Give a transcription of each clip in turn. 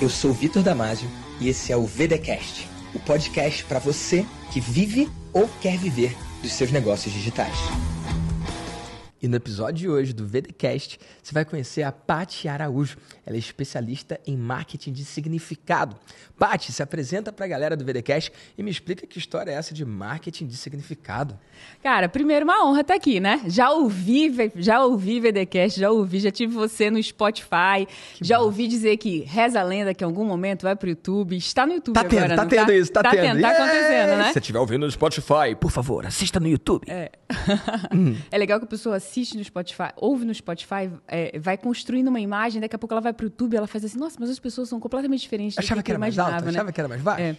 Eu sou Vitor Damasio e esse é o VDcast, o podcast para você que vive ou quer viver dos seus negócios digitais. E no episódio de hoje do VDcast, você vai conhecer a Paty Araújo. Ela é especialista em marketing de significado. Paty, se apresenta para a galera do VDcast e me explica que história é essa de marketing de significado. Cara, primeiro uma honra estar aqui, né? Já ouvi, já ouvi VDcast, já ouvi, já tive você no Spotify, que já ouvi dizer que reza a lenda que em algum momento vai pro YouTube. Está no YouTube tá tendo, agora, tá não tendo tá? isso, tá, tá tendo. Tá acontecendo, né? Se você estiver ouvindo no Spotify, por favor, assista no YouTube. É. é legal que a pessoa assiste no Spotify, ouve no Spotify, é, vai construindo uma imagem, daqui a pouco ela vai pro YouTube ela faz assim, nossa, mas as pessoas são completamente diferentes Achava que, que era mais alto? né? Achava que era mais baixo? É.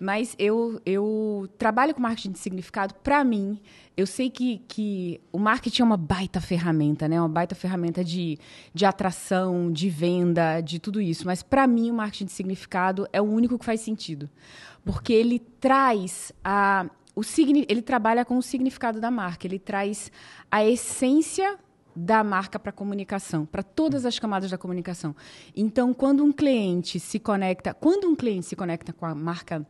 Mas eu, eu trabalho com marketing de significado, para mim, eu sei que, que o marketing é uma baita ferramenta, né? Uma baita ferramenta de, de atração, de venda, de tudo isso. Mas para mim, o marketing de significado é o único que faz sentido. Porque ele traz a. O, ele trabalha com o significado da marca, ele traz a essência da marca para a comunicação, para todas as camadas da comunicação. Então, quando um cliente se conecta, quando um cliente se conecta com a marca,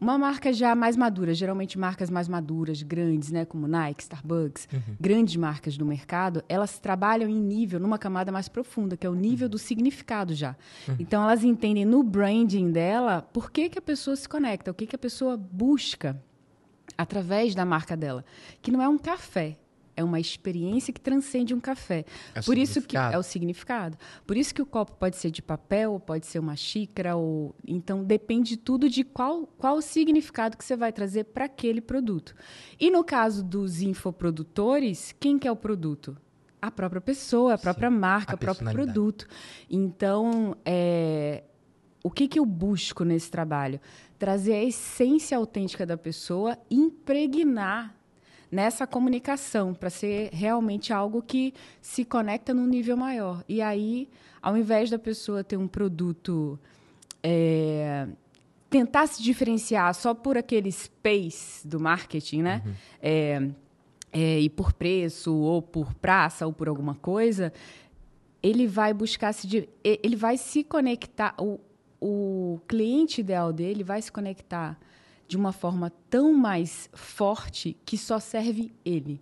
uma marca já mais madura, geralmente marcas mais maduras, grandes, né, como Nike, Starbucks, uhum. grandes marcas do mercado, elas trabalham em nível, numa camada mais profunda, que é o nível uhum. do significado já. Uhum. Então, elas entendem no branding dela por que, que a pessoa se conecta, o que, que a pessoa busca através da marca dela, que não é um café, é uma experiência que transcende um café. É Por isso que é o significado. Por isso que o copo pode ser de papel, pode ser uma xícara, ou então depende tudo de qual qual o significado que você vai trazer para aquele produto. E no caso dos infoprodutores, quem que é o produto? A própria pessoa, a própria Sim, marca, o próprio produto. Então, é, o que, que eu busco nesse trabalho? Trazer a essência autêntica da pessoa, impregnar nessa comunicação, para ser realmente algo que se conecta num nível maior. E aí, ao invés da pessoa ter um produto. É, tentar se diferenciar só por aquele space do marketing, né? Uhum. É, é, e por preço, ou por praça, ou por alguma coisa, ele vai buscar se. Ele vai se conectar. O, o cliente ideal dele vai se conectar de uma forma tão mais forte que só serve ele.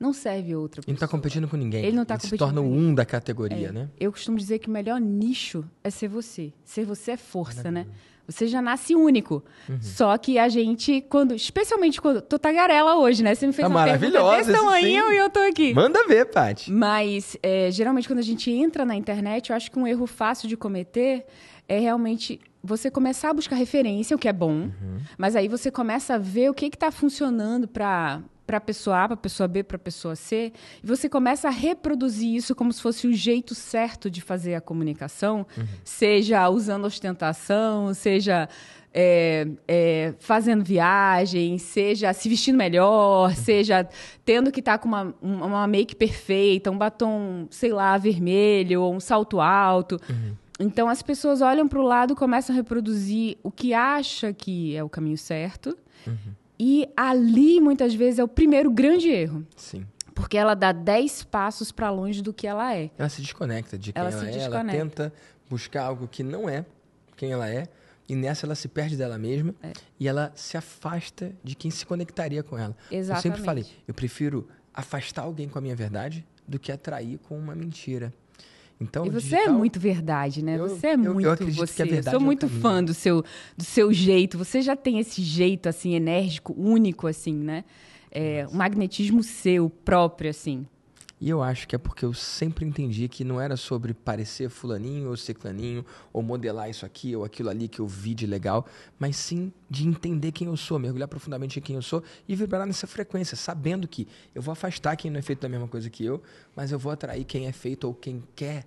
Não serve outra pessoa. Ele não está competindo com ninguém. Ele não está competindo. Se torna o um da categoria, é. né? Eu costumo dizer que o melhor nicho é ser você. Ser você é força, né? Você já nasce único. Uhum. Só que a gente, quando, especialmente quando. Tô tagarela hoje, né? Você me fez tá uma pergunta desse tamanho e eu tô aqui. Manda ver, Paty. Mas, é, geralmente, quando a gente entra na internet, eu acho que um erro fácil de cometer é realmente você começar a buscar referência, o que é bom, uhum. mas aí você começa a ver o que está funcionando para para a pessoa A, para a pessoa B, para a pessoa C, e você começa a reproduzir isso como se fosse o jeito certo de fazer a comunicação, uhum. seja usando ostentação, seja é, é, fazendo viagem, seja se vestindo melhor, uhum. seja tendo que estar tá com uma, uma make perfeita, um batom, sei lá, vermelho, ou um salto alto. Uhum. Então as pessoas olham para o lado, começam a reproduzir o que acha que é o caminho certo. Uhum. E ali, muitas vezes, é o primeiro grande erro. Sim. Porque ela dá 10 passos para longe do que ela é. Ela se desconecta de quem ela, ela é. Desconecta. Ela tenta buscar algo que não é quem ela é. E nessa ela se perde dela mesma. É. E ela se afasta de quem se conectaria com ela. Exatamente. Eu sempre falei, eu prefiro afastar alguém com a minha verdade do que atrair com uma mentira. Então, e você digital, é muito verdade, né? Eu, você é muito eu você. Que a eu sou muito é fã do seu, do seu jeito. Você já tem esse jeito assim enérgico, único assim, né? É, um magnetismo seu próprio assim. E eu acho que é porque eu sempre entendi que não era sobre parecer fulaninho ou ciclaninho, ou modelar isso aqui ou aquilo ali que eu vi de legal, mas sim de entender quem eu sou, mergulhar profundamente em quem eu sou e vibrar nessa frequência, sabendo que eu vou afastar quem não é feito da mesma coisa que eu, mas eu vou atrair quem é feito ou quem quer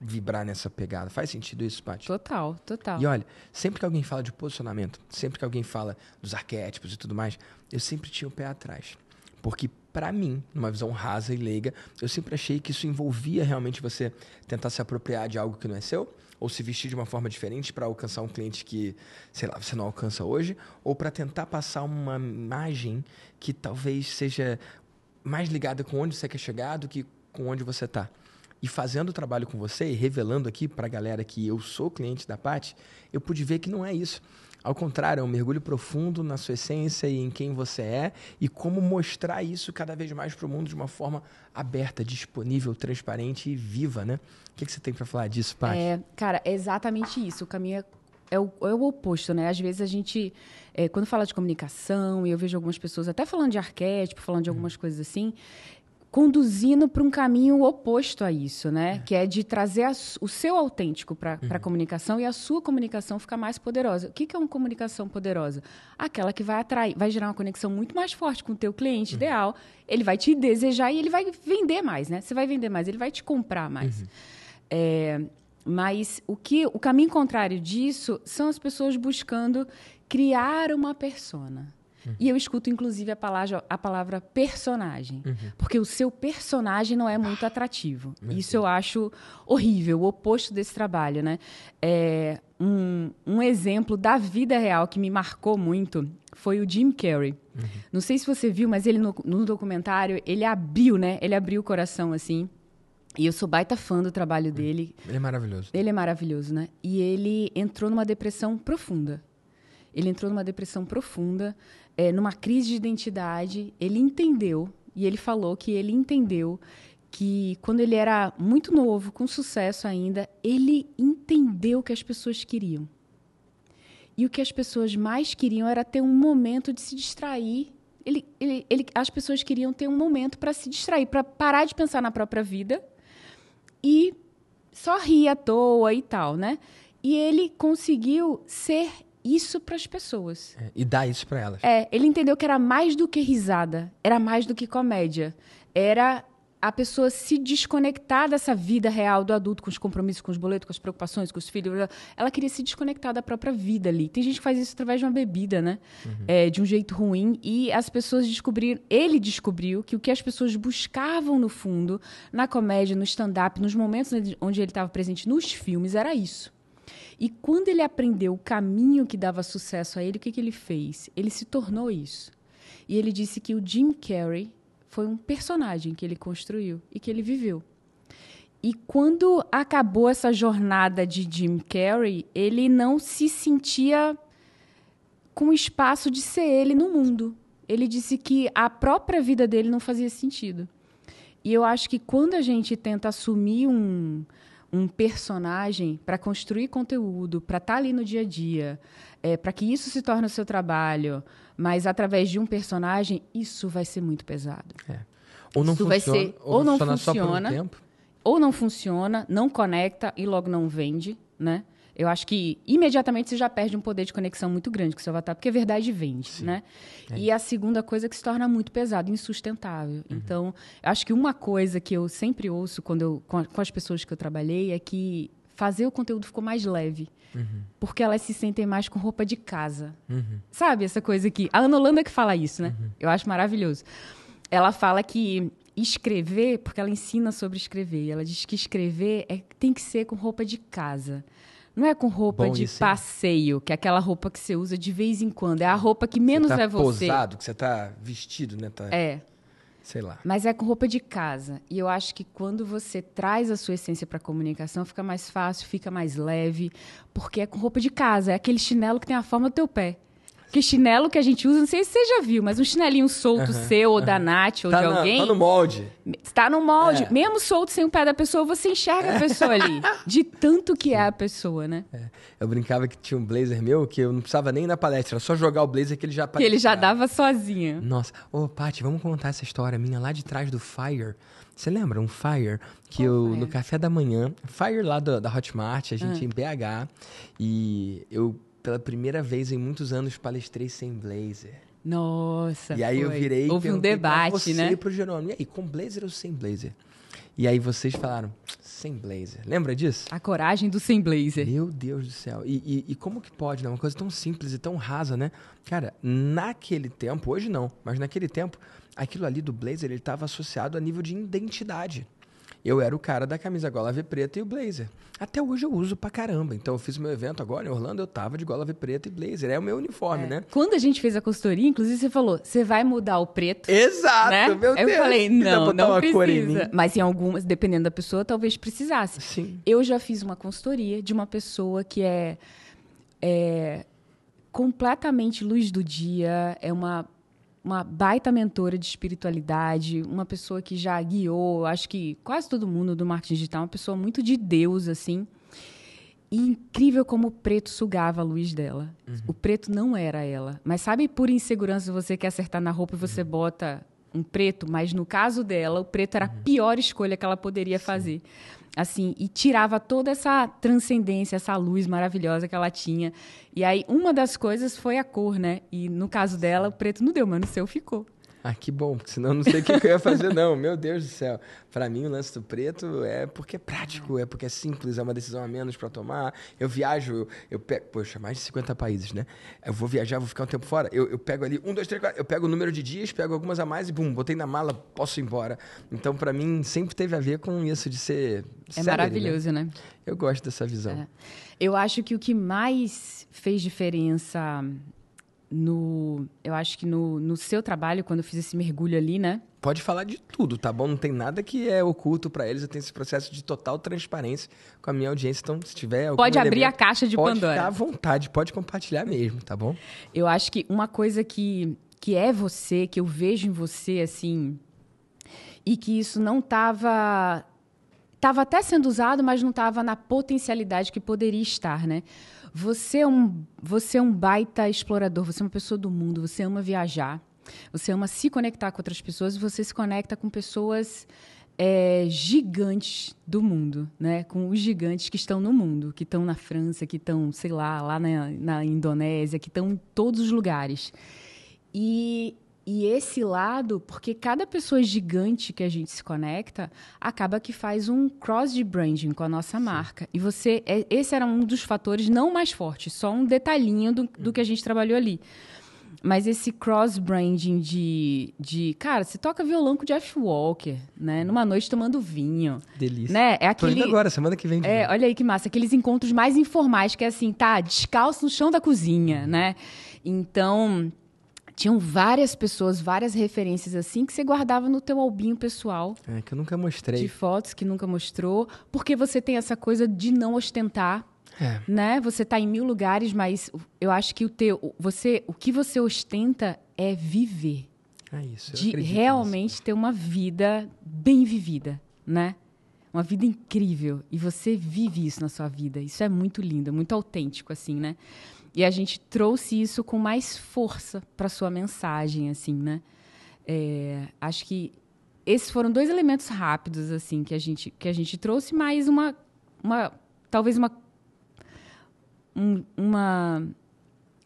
vibrar nessa pegada. Faz sentido isso, Paty? Total, total. E olha, sempre que alguém fala de posicionamento, sempre que alguém fala dos arquétipos e tudo mais, eu sempre tinha o pé atrás. Porque, para mim, numa visão rasa e leiga, eu sempre achei que isso envolvia realmente você tentar se apropriar de algo que não é seu, ou se vestir de uma forma diferente para alcançar um cliente que, sei lá, você não alcança hoje, ou para tentar passar uma imagem que talvez seja mais ligada com onde você quer chegar do que com onde você está. E fazendo o trabalho com você e revelando aqui para a galera que eu sou cliente da Pat, eu pude ver que não é isso. Ao contrário, é um mergulho profundo na sua essência e em quem você é e como mostrar isso cada vez mais para o mundo de uma forma aberta, disponível, transparente e viva, né? O que, que você tem para falar disso, Paty? É, cara, é exatamente isso. O caminho é, é, o, é o oposto, né? Às vezes a gente, é, quando fala de comunicação, e eu vejo algumas pessoas até falando de arquétipo, falando de algumas coisas assim, conduzindo para um caminho oposto a isso, né? É. Que é de trazer a, o seu autêntico para uhum. a comunicação e a sua comunicação ficar mais poderosa. O que, que é uma comunicação poderosa? Aquela que vai atrair, vai gerar uma conexão muito mais forte com o teu cliente uhum. ideal. Ele vai te desejar e ele vai vender mais, né? Você vai vender mais, ele vai te comprar mais. Uhum. É, mas o que o caminho contrário disso são as pessoas buscando criar uma persona. Uhum. E eu escuto, inclusive, a palavra, a palavra personagem. Uhum. Porque o seu personagem não é muito atrativo. Isso eu acho horrível, o oposto desse trabalho. Né? É, um, um exemplo da vida real que me marcou muito foi o Jim Carrey. Uhum. Não sei se você viu, mas ele no, no documentário, ele abriu, né? Ele abriu o coração, assim. E eu sou baita fã do trabalho uhum. dele. Ele é maravilhoso. Ele é maravilhoso, né? E ele entrou numa depressão profunda. Ele entrou numa depressão profunda é, numa crise de identidade, ele entendeu, e ele falou que ele entendeu que quando ele era muito novo, com sucesso ainda, ele entendeu o que as pessoas queriam. E o que as pessoas mais queriam era ter um momento de se distrair. Ele, ele, ele, as pessoas queriam ter um momento para se distrair, para parar de pensar na própria vida e só rir à toa e tal, né? E ele conseguiu ser isso para as pessoas. É, e dar isso para elas. É, ele entendeu que era mais do que risada, era mais do que comédia. Era a pessoa se desconectar dessa vida real do adulto, com os compromissos, com os boletos, com as preocupações, com os filhos. Ela queria se desconectar da própria vida ali. Tem gente que faz isso através de uma bebida, né? Uhum. É, de um jeito ruim. E as pessoas descobriram, ele descobriu que o que as pessoas buscavam no fundo, na comédia, no stand-up, nos momentos onde ele estava presente nos filmes, era isso. E quando ele aprendeu o caminho que dava sucesso a ele, o que, que ele fez? Ele se tornou isso. E ele disse que o Jim Carrey foi um personagem que ele construiu e que ele viveu. E quando acabou essa jornada de Jim Carrey, ele não se sentia com espaço de ser ele no mundo. Ele disse que a própria vida dele não fazia sentido. E eu acho que quando a gente tenta assumir um, um personagem para construir conteúdo, para estar tá ali no dia a dia, é, para que isso se torne o seu trabalho, mas através de um personagem, isso vai ser muito pesado. É. Ou não isso funciona, vai ser, ou, ou não funciona, um ou não funciona, não conecta e logo não vende, né? Eu acho que imediatamente você já perde um poder de conexão muito grande com o seu avatar, porque a verdade vende, Sim. né? É. E a segunda coisa é que se torna muito pesado, insustentável. Uhum. Então, acho que uma coisa que eu sempre ouço quando eu, com, a, com as pessoas que eu trabalhei é que fazer o conteúdo ficou mais leve. Uhum. Porque elas se sentem mais com roupa de casa. Uhum. Sabe essa coisa que. A Ana Holanda que fala isso, né? Uhum. Eu acho maravilhoso. Ela fala que escrever, porque ela ensina sobre escrever, ela diz que escrever é, tem que ser com roupa de casa. Não é com roupa Bom, de passeio, que é aquela roupa que você usa de vez em quando. É a roupa que menos você tá é você. posado, que você tá vestido, né? Tá... É. Sei lá. Mas é com roupa de casa. E eu acho que quando você traz a sua essência para a comunicação, fica mais fácil, fica mais leve, porque é com roupa de casa. É aquele chinelo que tem a forma do teu pé. Que chinelo que a gente usa, não sei se você já viu, mas um chinelinho solto uhum, seu, ou uhum. da Nath, ou tá de alguém. tá no molde. Está no molde. É. Mesmo solto sem o pé da pessoa, você enxerga a pessoa ali. De tanto que é a pessoa, né? É. Eu brincava que tinha um blazer meu que eu não precisava nem ir na palestra, era só jogar o blazer que ele já aparecia. Que ele já dava sozinho. Nossa. Ô, Paty, vamos contar essa história minha lá de trás do Fire. Você lembra? Um Fire que Qual eu, fire? no café da manhã, Fire lá do, da Hotmart, a gente ah. em BH, e eu pela primeira vez em muitos anos, palestrei sem blazer. Nossa, E aí foi. eu virei Houve um debate, você né? pro Jerônimo, e aí, com blazer ou sem blazer? E aí vocês falaram, sem blazer. Lembra disso? A coragem do sem blazer. Meu Deus do céu. E, e, e, como que pode, né? Uma coisa tão simples e tão rasa, né? Cara, naquele tempo, hoje não, mas naquele tempo, aquilo ali do blazer, ele estava associado a nível de identidade. Eu era o cara da camisa gola V preta e o blazer. Até hoje eu uso pra caramba. Então eu fiz meu evento agora em Orlando, eu tava de gola V preta e blazer. É o meu uniforme, É. né? Quando a gente fez a consultoria, inclusive você falou, você vai mudar o preto. Exato, né? meu eu Deus. falei, Quiser não, não uma precisa. Mas em algumas, dependendo da pessoa, talvez precisasse. Sim. Eu já fiz uma consultoria de uma pessoa que é, é completamente luz do dia, é uma, uma baita mentora de espiritualidade, uma pessoa que já guiou, acho que quase todo mundo do marketing digital, uma pessoa muito de Deus, assim. E incrível como o preto sugava a luz dela. O preto não era ela. Mas sabe, por insegurança, você quer acertar na roupa e você bota um preto, mas no caso dela, o preto era a pior escolha que ela poderia fazer. Assim, e tirava toda essa transcendência, essa luz maravilhosa que ela tinha. E aí, uma das coisas foi a cor, né? E no caso dela, o preto não deu, mas no seu ficou. Ah, que bom, porque senão eu não sei o que, que eu ia fazer, não. Meu Deus do céu. Pra mim, o lance do preto é porque é prático, é porque é simples, é uma decisão a menos pra tomar. Eu viajo, eu, eu pego, poxa, mais de 50 países, né? Eu vou viajar, vou ficar um tempo fora. Eu, eu pego ali, um, dois, três, quatro, eu pego o número de dias, pego algumas a mais e, bum, botei na mala, posso ir embora. Então, pra mim, sempre teve a ver com isso de ser. É né? maravilhoso, né? Eu gosto dessa visão. É. Eu acho que o que mais fez diferença no. Eu acho que no, no seu trabalho, quando eu fiz esse mergulho ali, né? Pode falar de tudo, tá bom? Não tem nada que é oculto pra eles. Eu tenho esse processo de total transparência com a minha audiência. Então, se tiver Pode abrir a caixa de pode Pandora. ficar à vontade, pode compartilhar mesmo, tá bom? Eu acho que uma coisa que, que é você, que eu vejo em você, assim, e que isso não estava. Estava até sendo usado, mas não estava na potencialidade que poderia estar, né? Você é, um, você é um baita explorador, você é uma pessoa do mundo, você ama viajar, você ama se conectar com outras pessoas você se conecta com pessoas é, gigantes do mundo, né? Com os gigantes que estão no mundo, que estão na França, que estão, sei lá, lá na, na Indonésia, que estão em todos os lugares. E, e esse lado, porque cada pessoa gigante que a gente se conecta, acaba que faz um cross de branding com a nossa marca. E você, é- esse era um dos fatores não mais fortes, só um detalhinho do, do que a gente trabalhou ali. Mas esse cross-branding de, de... Cara, você toca violão com o Jeff Walker, né? Numa noite tomando vinho. Delícia. Né? É Tô aquele... indo agora, semana que vem. É, olha aí que massa. Aqueles encontros mais informais, que é assim, tá, descalço no chão da cozinha, né? Então, tinham várias pessoas, várias referências assim, que você guardava no teu albinho pessoal É, que eu nunca mostrei. de fotos que nunca mostrou, porque você tem essa coisa de não ostentar, É. né? Você tá em mil lugares, mas eu acho que o teu, você, o que você ostenta é viver, É isso. de realmente ter uma vida bem vivida, né? Uma vida incrível e você vive isso na sua vida. Isso é muito lindo, é muito autêntico assim, né? E a gente trouxe isso com mais força para sua mensagem, assim, né? É, acho que esses foram dois elementos rápidos assim que a gente que a gente trouxe, mais uma uma talvez uma um- uma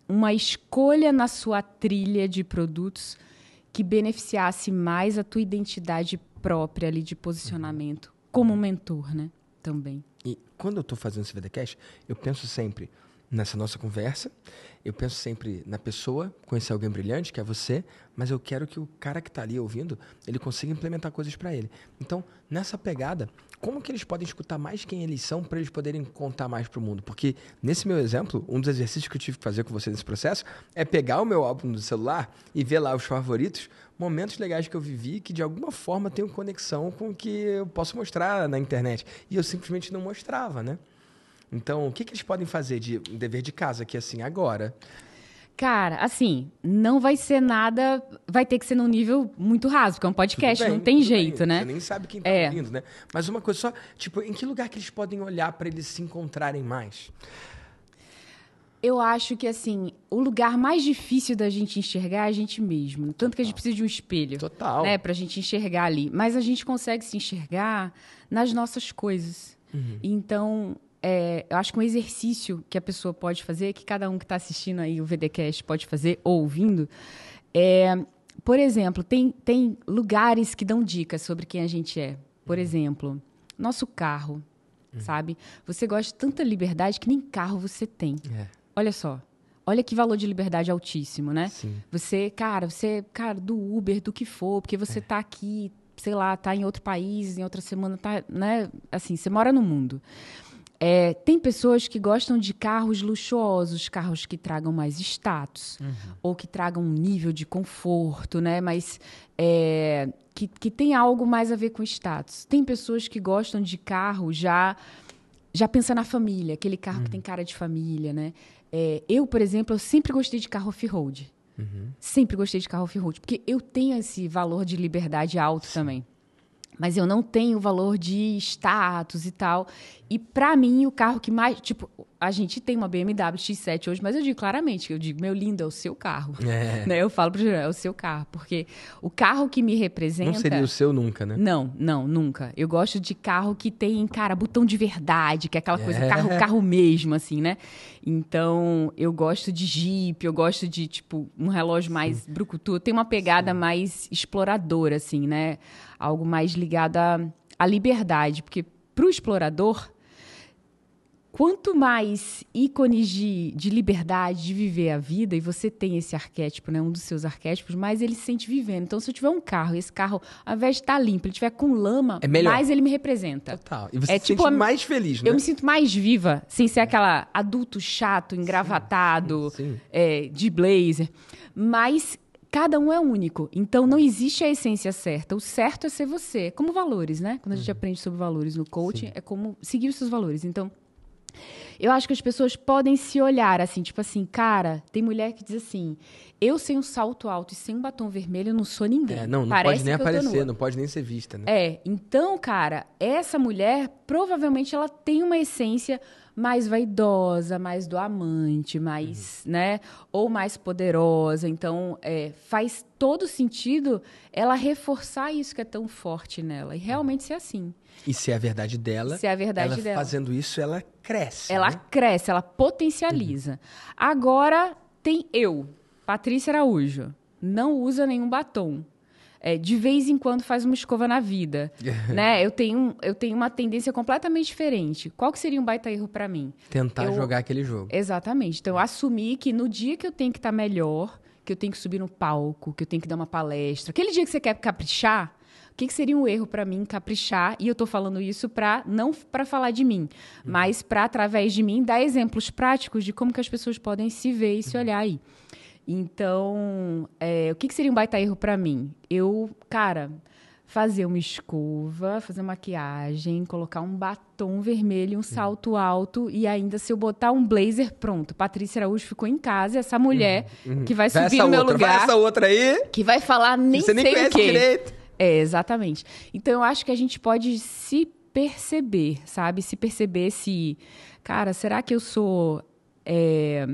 uma escolha na sua trilha de produtos que beneficiasse mais a tua identidade própria ali de posicionamento como mentor, né? Também. E quando eu tô fazendo esse VDcast, eu penso sempre nessa nossa conversa, eu penso sempre na pessoa, conhecer alguém brilhante, que é você, mas eu quero que o cara que tá ali ouvindo, ele consiga implementar coisas para ele. Então, nessa pegada, como que eles podem escutar mais quem eles são para eles poderem contar mais pro mundo? Porque nesse meu exemplo, um dos exercícios que eu tive que fazer com você nesse processo é pegar o meu álbum do celular e ver lá os favoritos, momentos legais que eu vivi que de alguma forma tenham conexão com o que eu posso mostrar na internet. E eu simplesmente não mostrava, né? Então, o que, que eles podem fazer de dever de casa aqui assim agora? Cara, assim, não vai ser nada, vai ter que ser num nível muito raso, porque é um podcast, bem, não tem jeito, bem, né? Você nem sabe quem tá É. ouvindo, né? Mas uma coisa só, tipo, em que lugar que eles podem olhar para eles se encontrarem mais? Eu acho que, assim, o lugar mais difícil da gente enxergar é a gente mesmo. Tanto que a gente precisa de um espelho. Total. Né, pra gente enxergar ali. Mas a gente consegue se enxergar nas nossas coisas. Então, é, eu acho que um exercício que a pessoa pode fazer, que cada um que está assistindo aí o VDcast pode fazer ou ouvindo, é, por exemplo, tem, tem lugares que dão dicas sobre quem a gente é. Por exemplo, nosso carro, sabe? Você gosta de tanta liberdade que nem carro você tem. É, Olha só. Olha que valor de liberdade altíssimo, né? sim. Você, cara, você, cara, do Uber, do que for, porque você tá aqui sei lá, tá em outro país, em outra semana tá, né? Assim, você mora no mundo. É, tem pessoas que gostam de carros luxuosos, carros que tragam mais status, uhum. ou que tragam um nível de conforto, né? Mas é, que, que tem algo mais a ver com status. Tem pessoas que gostam de carro já já pensa na família, aquele carro uhum. que tem cara de família, né? É, eu, por exemplo, eu sempre gostei de carro off-road. Uhum. Sempre gostei de carro off-road, porque eu tenho esse valor de liberdade alto Sim. também mas eu não tenho o valor de status e tal. E para mim, o carro que mais. Tipo, a gente tem uma BMW X7 hoje, mas eu digo claramente, eu digo, meu lindo, é o seu carro. É. Né? Eu falo pro geral, é o seu carro. Porque o carro que me representa. Não seria o seu nunca, né? Não, não, nunca. Eu gosto de carro que tem, cara, botão de verdade, que é aquela coisa, é. carro, carro mesmo, assim, né? Então, eu gosto de Jeep, eu gosto de, tipo, um relógio mais Sim. brucutu. Tem uma pegada Sim. mais exploradora, assim, né? Algo mais ligado à, à liberdade. Porque pro explorador quanto mais ícones de, de liberdade, de viver a vida, e você tem esse arquétipo, né, um dos seus arquétipos, mais ele se sente vivendo. Então, se eu tiver um carro e esse carro, ao invés de estar tá limpo, ele tiver com lama, é mais ele me representa. Total. E você é, se tipo, sente mais feliz, né? Eu me sinto mais viva, sem ser aquela adulto chato, engravatado, sim, sim. É, de blazer. Mas cada um é único. Então não existe a essência certa. O certo é ser você. Como valores, né? Quando a gente uhum. aprende sobre valores no coaching, Sim. é como seguir os seus valores. Então, eu acho que as pessoas podem se olhar assim, tipo assim, cara, tem mulher que diz assim: eu sem um salto alto e sem um batom vermelho eu não sou ninguém. É, não, não Parece pode nem aparecer, não pode nem ser vista, né? É, então, cara, essa mulher provavelmente ela tem uma essência mais vaidosa, mais do amante, mais, uhum. né? Ou mais poderosa. Então, é, faz todo sentido ela reforçar isso que é tão forte nela. E realmente ser assim. E se é a verdade dela, se é a verdade ela dela. fazendo isso, ela cresce. Ela né? cresce, ela potencializa. Uhum. Agora tem eu, Patrícia Araújo. Não usa nenhum batom. É, de vez em quando faz uma escova na vida, né? Eu tenho, eu tenho uma tendência completamente diferente. Qual que seria um baita erro para mim? Tentar eu... jogar aquele jogo. Exatamente. Então, eu assumi que no dia que eu tenho que estar tá melhor, que eu tenho que subir no palco, que eu tenho que dar uma palestra, aquele dia que você quer caprichar, o que, que seria um erro para mim caprichar? E eu estou falando isso para não para falar de mim, uhum. mas para através de mim dar exemplos práticos de como que as pessoas podem se ver e se olhar aí. Então, é, o que, que seria um baita erro para mim? Eu, cara, fazer uma escova, fazer maquiagem, colocar um batom vermelho, um uhum. salto alto e ainda se eu botar um blazer, pronto. Patrícia Araújo ficou em casa, essa mulher uhum. Uhum. que vai subir no meu outra, lugar. Vai essa outra aí. Que vai falar nem Você nem conhece direito. É, exatamente. Então eu acho que a gente pode se perceber, sabe? Se perceber se, cara, será que eu sou. É,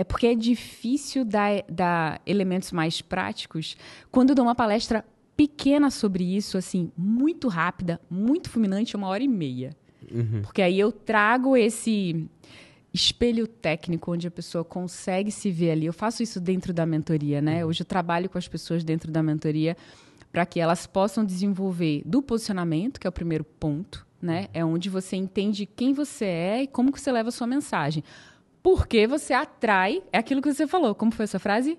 é porque é difícil dar, dar elementos mais práticos quando eu dou uma palestra pequena sobre isso, assim, muito rápida, muito fulminante, uma hora e meia. Uhum. Porque aí eu trago esse espelho técnico onde a pessoa consegue se ver ali. Eu faço isso dentro da mentoria, né? Uhum. Hoje eu trabalho com as pessoas dentro da mentoria para que elas possam desenvolver do posicionamento, que é o primeiro ponto, né? É onde você entende quem você é e como que você leva a sua mensagem. Porque você atrai, é aquilo que você falou. Como foi a sua frase?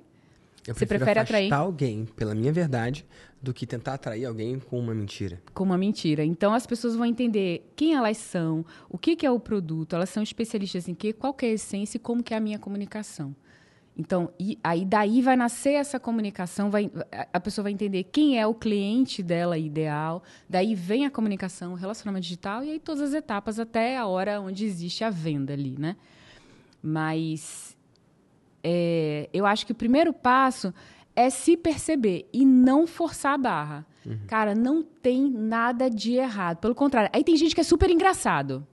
Eu você prefere atrair alguém pela minha verdade do que tentar atrair alguém com uma mentira. Com uma mentira. Então as pessoas vão entender quem elas são, o que, que é o produto, elas são especialistas em quê, qual que é a essência e como que é a minha comunicação. Então, aí daí vai nascer essa comunicação, vai, a pessoa vai entender quem é o cliente dela ideal, daí vem a comunicação, o relacionamento digital e aí todas as etapas até a hora onde existe a venda ali, né? Mas é, eu acho que o primeiro passo é se perceber e não forçar a barra. Uhum. Cara, não tem nada de errado. Pelo contrário, aí tem gente que é super engraçado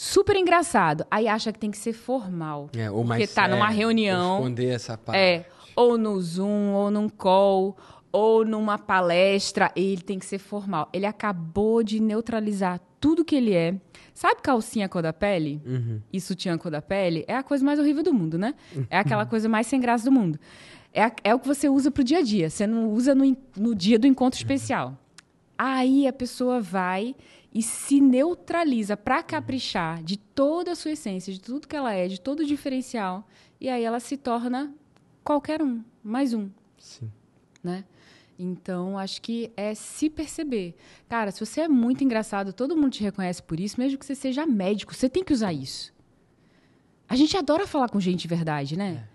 super engraçado. Aí acha que tem que ser formal. É, ou mais Porque tá numa reunião. Esconder essa parte. É, ou no Zoom, ou num call, ou numa palestra. Ele tem que ser formal. Ele acabou de neutralizar tudo que ele é. Sabe calcinha cor da pele? Uhum. E sutiã cor da pele? É a coisa mais horrível do mundo, né? É aquela coisa mais sem graça do mundo. É, a, é o que você usa pro dia a dia. Você não usa no, no dia do encontro especial. Aí a pessoa vai e se neutraliza para caprichar de toda a sua essência, de tudo que ela é, de todo o diferencial, e aí ela se torna qualquer um, mais um. Sim. Né? Então, acho que é se perceber. Cara, se você é muito engraçado, todo mundo te reconhece por isso, mesmo que você seja médico, você tem que usar isso. A gente adora falar com gente de verdade, né?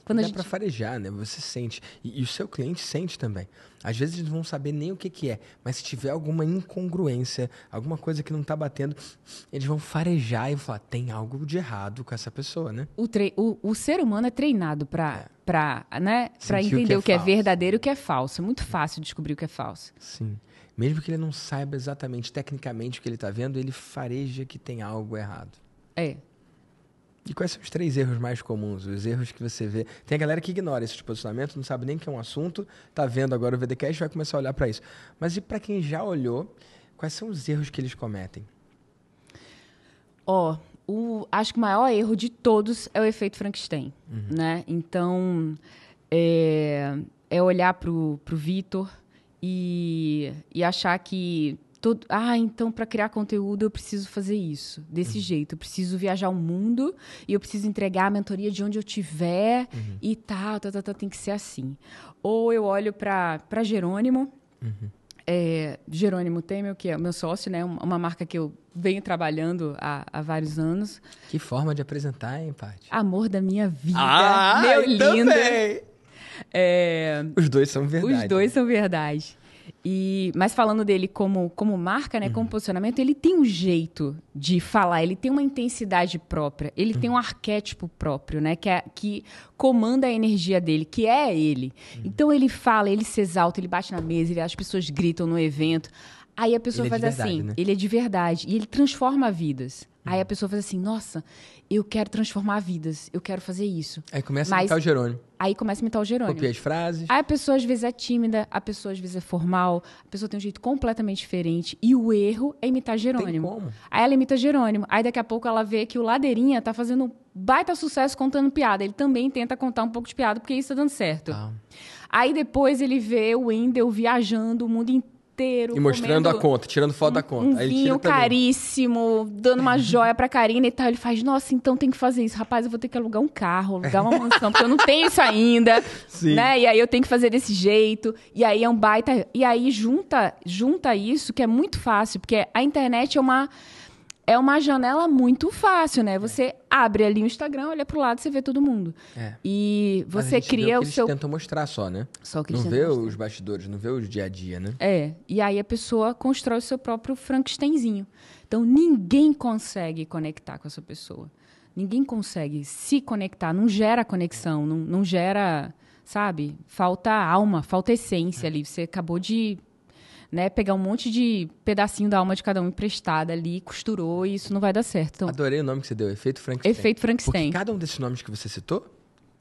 É. Quando Dá gente... para farejar, né? Você sente. E, e, o seu cliente sente também. Às vezes eles não vão saber nem o que, que é, mas se tiver alguma incongruência, alguma coisa que não está batendo, eles vão farejar e falar: tem algo de errado com essa pessoa, né? O, tre... o, o ser humano é treinado para é. né? entender o que, é, o que é, verdadeiro e o que é falso. É muito fácil descobrir o que é falso. Sim. Mesmo que ele não saiba exatamente, tecnicamente, o que ele está vendo, ele fareja que tem algo errado. É. E quais são os três erros mais comuns? Os erros que você vê. Tem a galera que ignora esse posicionamento, não sabe nem que é um assunto, tá vendo agora o VDCast e vai começar a olhar para isso. Mas e para quem já olhou, quais são os erros que eles cometem? Ó, oh, acho que o maior erro de todos é o efeito Frankenstein, uhum. né? Então, é, é olhar pro, pro Vitor e, e achar que todo, ah, então para criar conteúdo eu preciso fazer isso, desse uhum. jeito. Eu preciso viajar o mundo e eu preciso entregar a mentoria de onde eu tiver uhum. e tal, tal, tal, tal, tem que ser assim. Ou eu olho para Jerônimo. Uhum. É, Jerônimo Temer, que é meu sócio, né? Uma marca que eu venho trabalhando há, há vários anos. Que forma de apresentar, hein, Paty? Amor da minha vida. Ah, meu lindo. É, os dois são verdade. Os dois são verdade. E, mas falando dele como, como marca, né, uhum. como posicionamento, ele tem um jeito de falar, ele tem uma intensidade própria, ele uhum. tem um arquétipo próprio, né, que, é, que comanda a energia dele, que é ele. Uhum. Então ele fala, ele se exalta, ele bate na mesa, ele, as pessoas gritam no evento. Aí a pessoa ele é faz é assim, né? ele é de verdade e ele transforma vidas. Aí a pessoa faz assim, nossa, eu quero transformar vidas, eu quero fazer isso. Aí começa Mas, a imitar o Jerônimo. Aí começa a imitar o Jerônimo. Copia as frases. Aí a pessoa às vezes é tímida, a pessoa às vezes é formal, a pessoa tem um jeito completamente diferente. E o erro é imitar Jerônimo. Tem como? Aí ela imita Jerônimo. Aí daqui a pouco ela vê que o Ladeirinha tá fazendo um baita sucesso contando piada. Ele também tenta contar um pouco de piada, porque isso tá dando certo. Ah. Aí depois ele vê o Wendel viajando o mundo inteiro E mostrando a conta, tirando foto um, da conta. Um Aí vinho caríssimo, dando uma joia pra Karina e tal. Ele faz, nossa, então tem que fazer isso. Rapaz, eu vou ter que alugar um carro, alugar uma mansão, porque eu não tenho isso ainda. Sim. Né? E aí eu tenho que fazer desse jeito. E aí é um baita. E aí junta, junta isso, que é muito fácil, porque a internet é uma é uma janela muito fácil, né? Você abre ali o Instagram, olha pro lado, você vê todo mundo. É. E você cria o, que seu. Eles tentam mostrar só, né? Só que não vê mostrar. os bastidores, não vê o dia a dia, né? É. E aí a pessoa constrói o seu próprio Frankensteinzinho. Então ninguém consegue conectar com essa pessoa. Ninguém consegue se conectar, não gera conexão, não, não gera, sabe? Falta alma, falta essência é. ali. Você acabou de né, pegar um monte de pedacinho da alma de cada um emprestada ali, costurou e isso não vai dar certo. Então, Adorei o nome que você deu, Efeito Frankenstein. Efeito Frankenstein. Porque cada um desses nomes que você citou,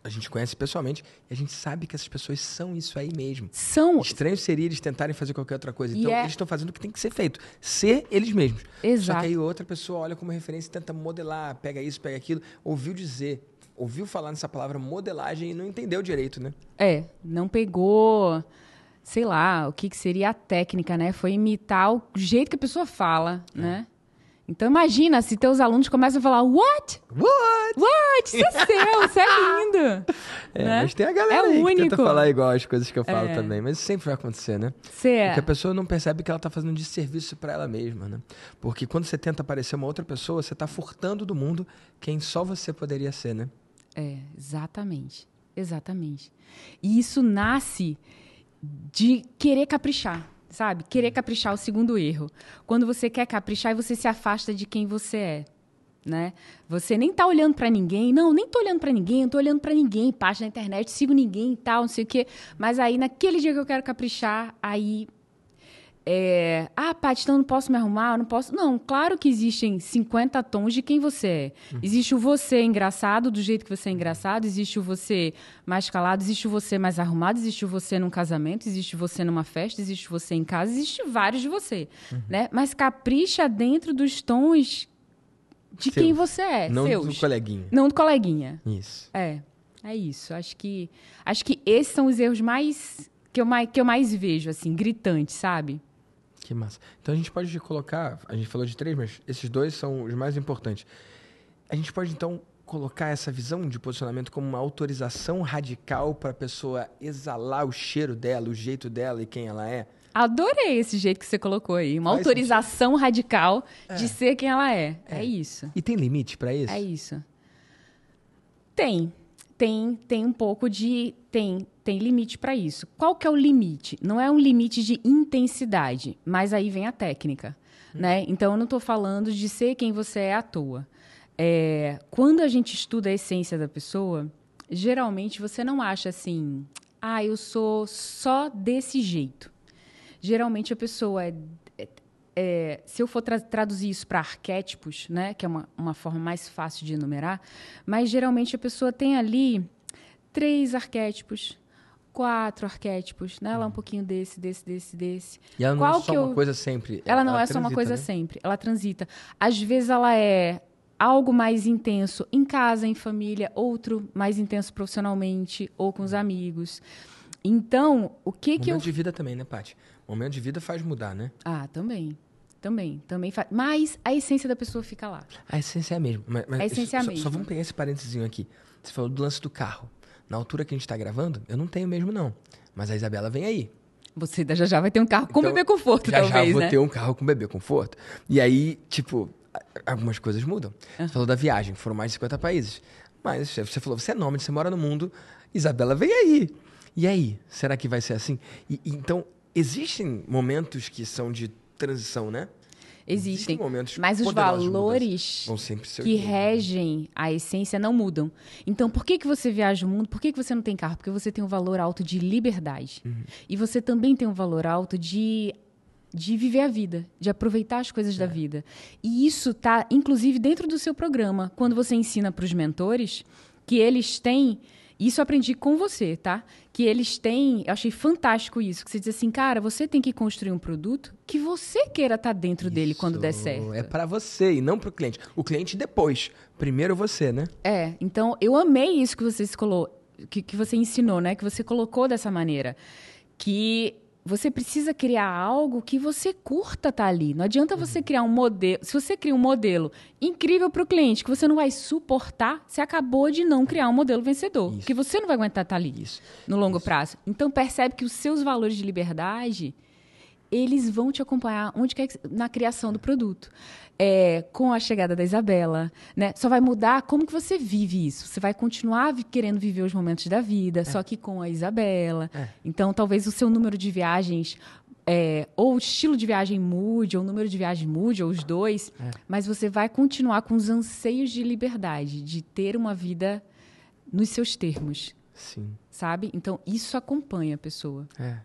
a gente conhece pessoalmente e a gente sabe que essas pessoas são isso aí mesmo. São. Estranho seria eles tentarem fazer qualquer outra coisa. Então, é... eles estão fazendo o que tem que ser feito. Ser eles mesmos. Exato. Só que aí outra pessoa olha como referência e tenta modelar, pega isso, pega aquilo, ouviu dizer, ouviu falar nessa palavra modelagem e não entendeu direito, né? É, não pegou sei lá, o que, que seria a técnica, né? Foi imitar o jeito que a pessoa fala, é. né? Então imagina se teus alunos começam a falar what? What? What? Isso é seu, isso é lindo. É, né? mas tem a galera é aí único. que tenta falar igual as coisas que eu falo é. também, mas isso sempre vai acontecer, né? Cê Porque a pessoa não percebe que ela está fazendo um desserviço para ela mesma, né? Porque quando você tenta parecer uma outra pessoa, você está furtando do mundo quem só você poderia ser, né? É, exatamente. Exatamente. E isso nasce de querer caprichar, sabe? Querer caprichar é o segundo erro. Quando você quer caprichar você se afasta de quem você é. Né? Você nem tá olhando para ninguém, não, nem tô olhando para ninguém, não tô olhando para ninguém, página na internet, sigo ninguém e tal, não sei o quê. Mas aí naquele dia que eu quero caprichar, aí é, ah, Paty, então não posso me arrumar, não posso. Não, claro que existem 50 tons de quem você é. Uhum. Existe o você engraçado, do jeito que você é engraçado, existe o você mais calado, existe o você mais arrumado, existe o você num casamento, existe você numa festa, existe você em casa, existe vários de você. Uhum. Né? Mas capricha dentro dos tons de Seus. quem você é. Não seus. do coleguinha. Não do coleguinha. Isso. É. É isso. Acho que, acho que esses são os erros mais que eu mais, que eu mais vejo, assim, gritantes, sabe? Que massa. Então a gente pode colocar, a gente falou de três, mas esses dois são os mais importantes. A gente pode então colocar essa visão de posicionamento como uma autorização radical para a pessoa exalar o cheiro dela, o jeito dela e quem ela é? Adorei esse jeito que você colocou aí. Uma Faz autorização sentido. radical é. de ser quem ela é. é. É isso. E tem limite para isso? É isso. Tem. Tem, tem um pouco de. Tem, tem limite para isso. Qual que é o limite? Não é um limite de intensidade, mas aí vem a técnica. Hum. Né? Então, eu não estou falando de ser quem você é à toa. É, quando a gente estuda a essência da pessoa, geralmente você não acha assim, ah, eu sou só desse jeito. Geralmente a pessoa é. é, é se eu for tra traduzir isso para arquétipos, né, que é uma, uma forma mais fácil de enumerar, mas geralmente a pessoa tem ali três arquétipos, quatro arquétipos, né? Ela é um pouquinho desse, desse, desse, desse. E ela não Qual é só uma coisa sempre. Ela não ela é transita, só uma coisa né? sempre. Ela transita. Às vezes ela é algo mais intenso em casa, em família, outro mais intenso profissionalmente ou com os amigos. Então, o que Momento que eu. Momento de vida também, né, Paty? Momento de vida faz mudar, né? Ah, também. Também, também faz. Mas a essência da pessoa fica lá. A essência é a mesma. Mas, mas a essência é a só, mesma. Só vamos pegar esse parênteses aqui. Você falou do lance do carro. Na altura que a gente está gravando, eu não tenho mesmo, não. Mas a Isabela vem aí. Você já já vai ter um carro com então, bebê conforto, já talvez, já vou né? ter um carro com bebê conforto. E aí, tipo, algumas coisas mudam. Uhum. Você falou da viagem, foram mais de 50 países. Mas você falou, você é nômade, você mora no mundo. Isabela, vem aí. E aí, será que vai ser assim? E, então, existem momentos que são de transição, né? Existem, momentos mas os valores que regem a essência não mudam. Então, por que, que você viaja o mundo? Por que, que você não tem carro? Porque você tem um valor alto de liberdade. Uhum. E você também tem um valor alto de de viver a vida, de aproveitar as coisas é. da vida. E isso está, inclusive, dentro do seu programa. Quando você ensina para os mentores que eles têm. Isso aprendi com você, tá? Que eles têm. Eu achei fantástico isso. Que você diz assim, cara, você tem que construir um produto que você queira estar tá dentro isso dele quando der certo. É para você e não para o cliente. O cliente depois. Primeiro você, né? É. Então, eu amei isso que você, colou, que, que você ensinou, né? Que você colocou dessa maneira. Que você precisa criar algo que você curta estar tá ali. Não adianta uhum. você criar um modelo. Se você cria um modelo incrível para o cliente que você não vai suportar, você acabou de não criar um modelo vencedor. Isso. Que você não vai aguentar estar tá ali Isso. no longo Isso. prazo. Então percebe que os seus valores de liberdade eles vão te acompanhar onde quer que, na criação do produto. É, com a chegada da Isabela, né? Só vai mudar como que você vive isso. Você vai continuar vi querendo viver os momentos da vida, é. só que com a Isabela. É. Então, talvez o seu número de viagens é, ou o estilo de viagem mude, ou o número de viagem mude, ou os dois, é. mas você vai continuar com os anseios de liberdade, de ter uma vida nos seus termos. Sim. Sabe? Então, isso acompanha a pessoa. É.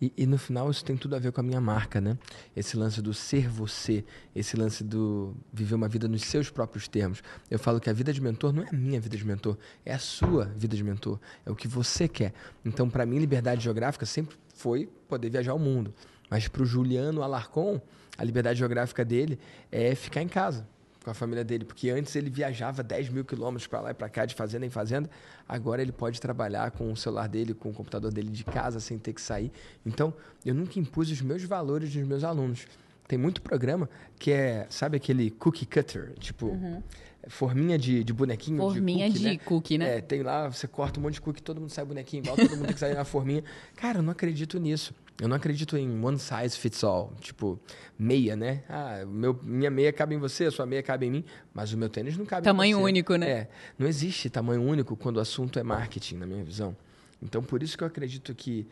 E, e, no final isso tem tudo a ver com a minha marca, né? Esse lance do ser você, esse lance do viver uma vida nos seus próprios termos. Eu falo que a vida de mentor não é a minha vida de mentor, é a sua vida de mentor, é o que você quer. Então, para mim, liberdade geográfica sempre foi poder viajar o mundo. Mas para o Juliano Alarcon, a liberdade geográfica dele é ficar em casa com a família dele, porque antes ele viajava 10 mil quilômetros para lá e para cá, de fazenda em fazenda, agora ele pode trabalhar com o celular dele, com o computador dele de casa, sem ter que sair. Então, eu nunca impus os meus valores dos meus alunos. Tem muito programa que é, sabe aquele cookie cutter, tipo, uhum. forminha de, de bonequinho forminha de cookie, de né? cookie, né? É, tem lá, você corta um monte de cookie, todo mundo sai bonequinho igual, todo mundo tem que sair na forminha. Cara, eu não acredito nisso. Eu não acredito em one size fits all, tipo meia, né? Ah, meu, minha meia cabe em você, a sua meia cabe em mim, mas o meu tênis não cabe tamanho em você. Tamanho único, né? É, não existe tamanho único quando o assunto é marketing, na minha visão. Então, por isso que eu acredito que,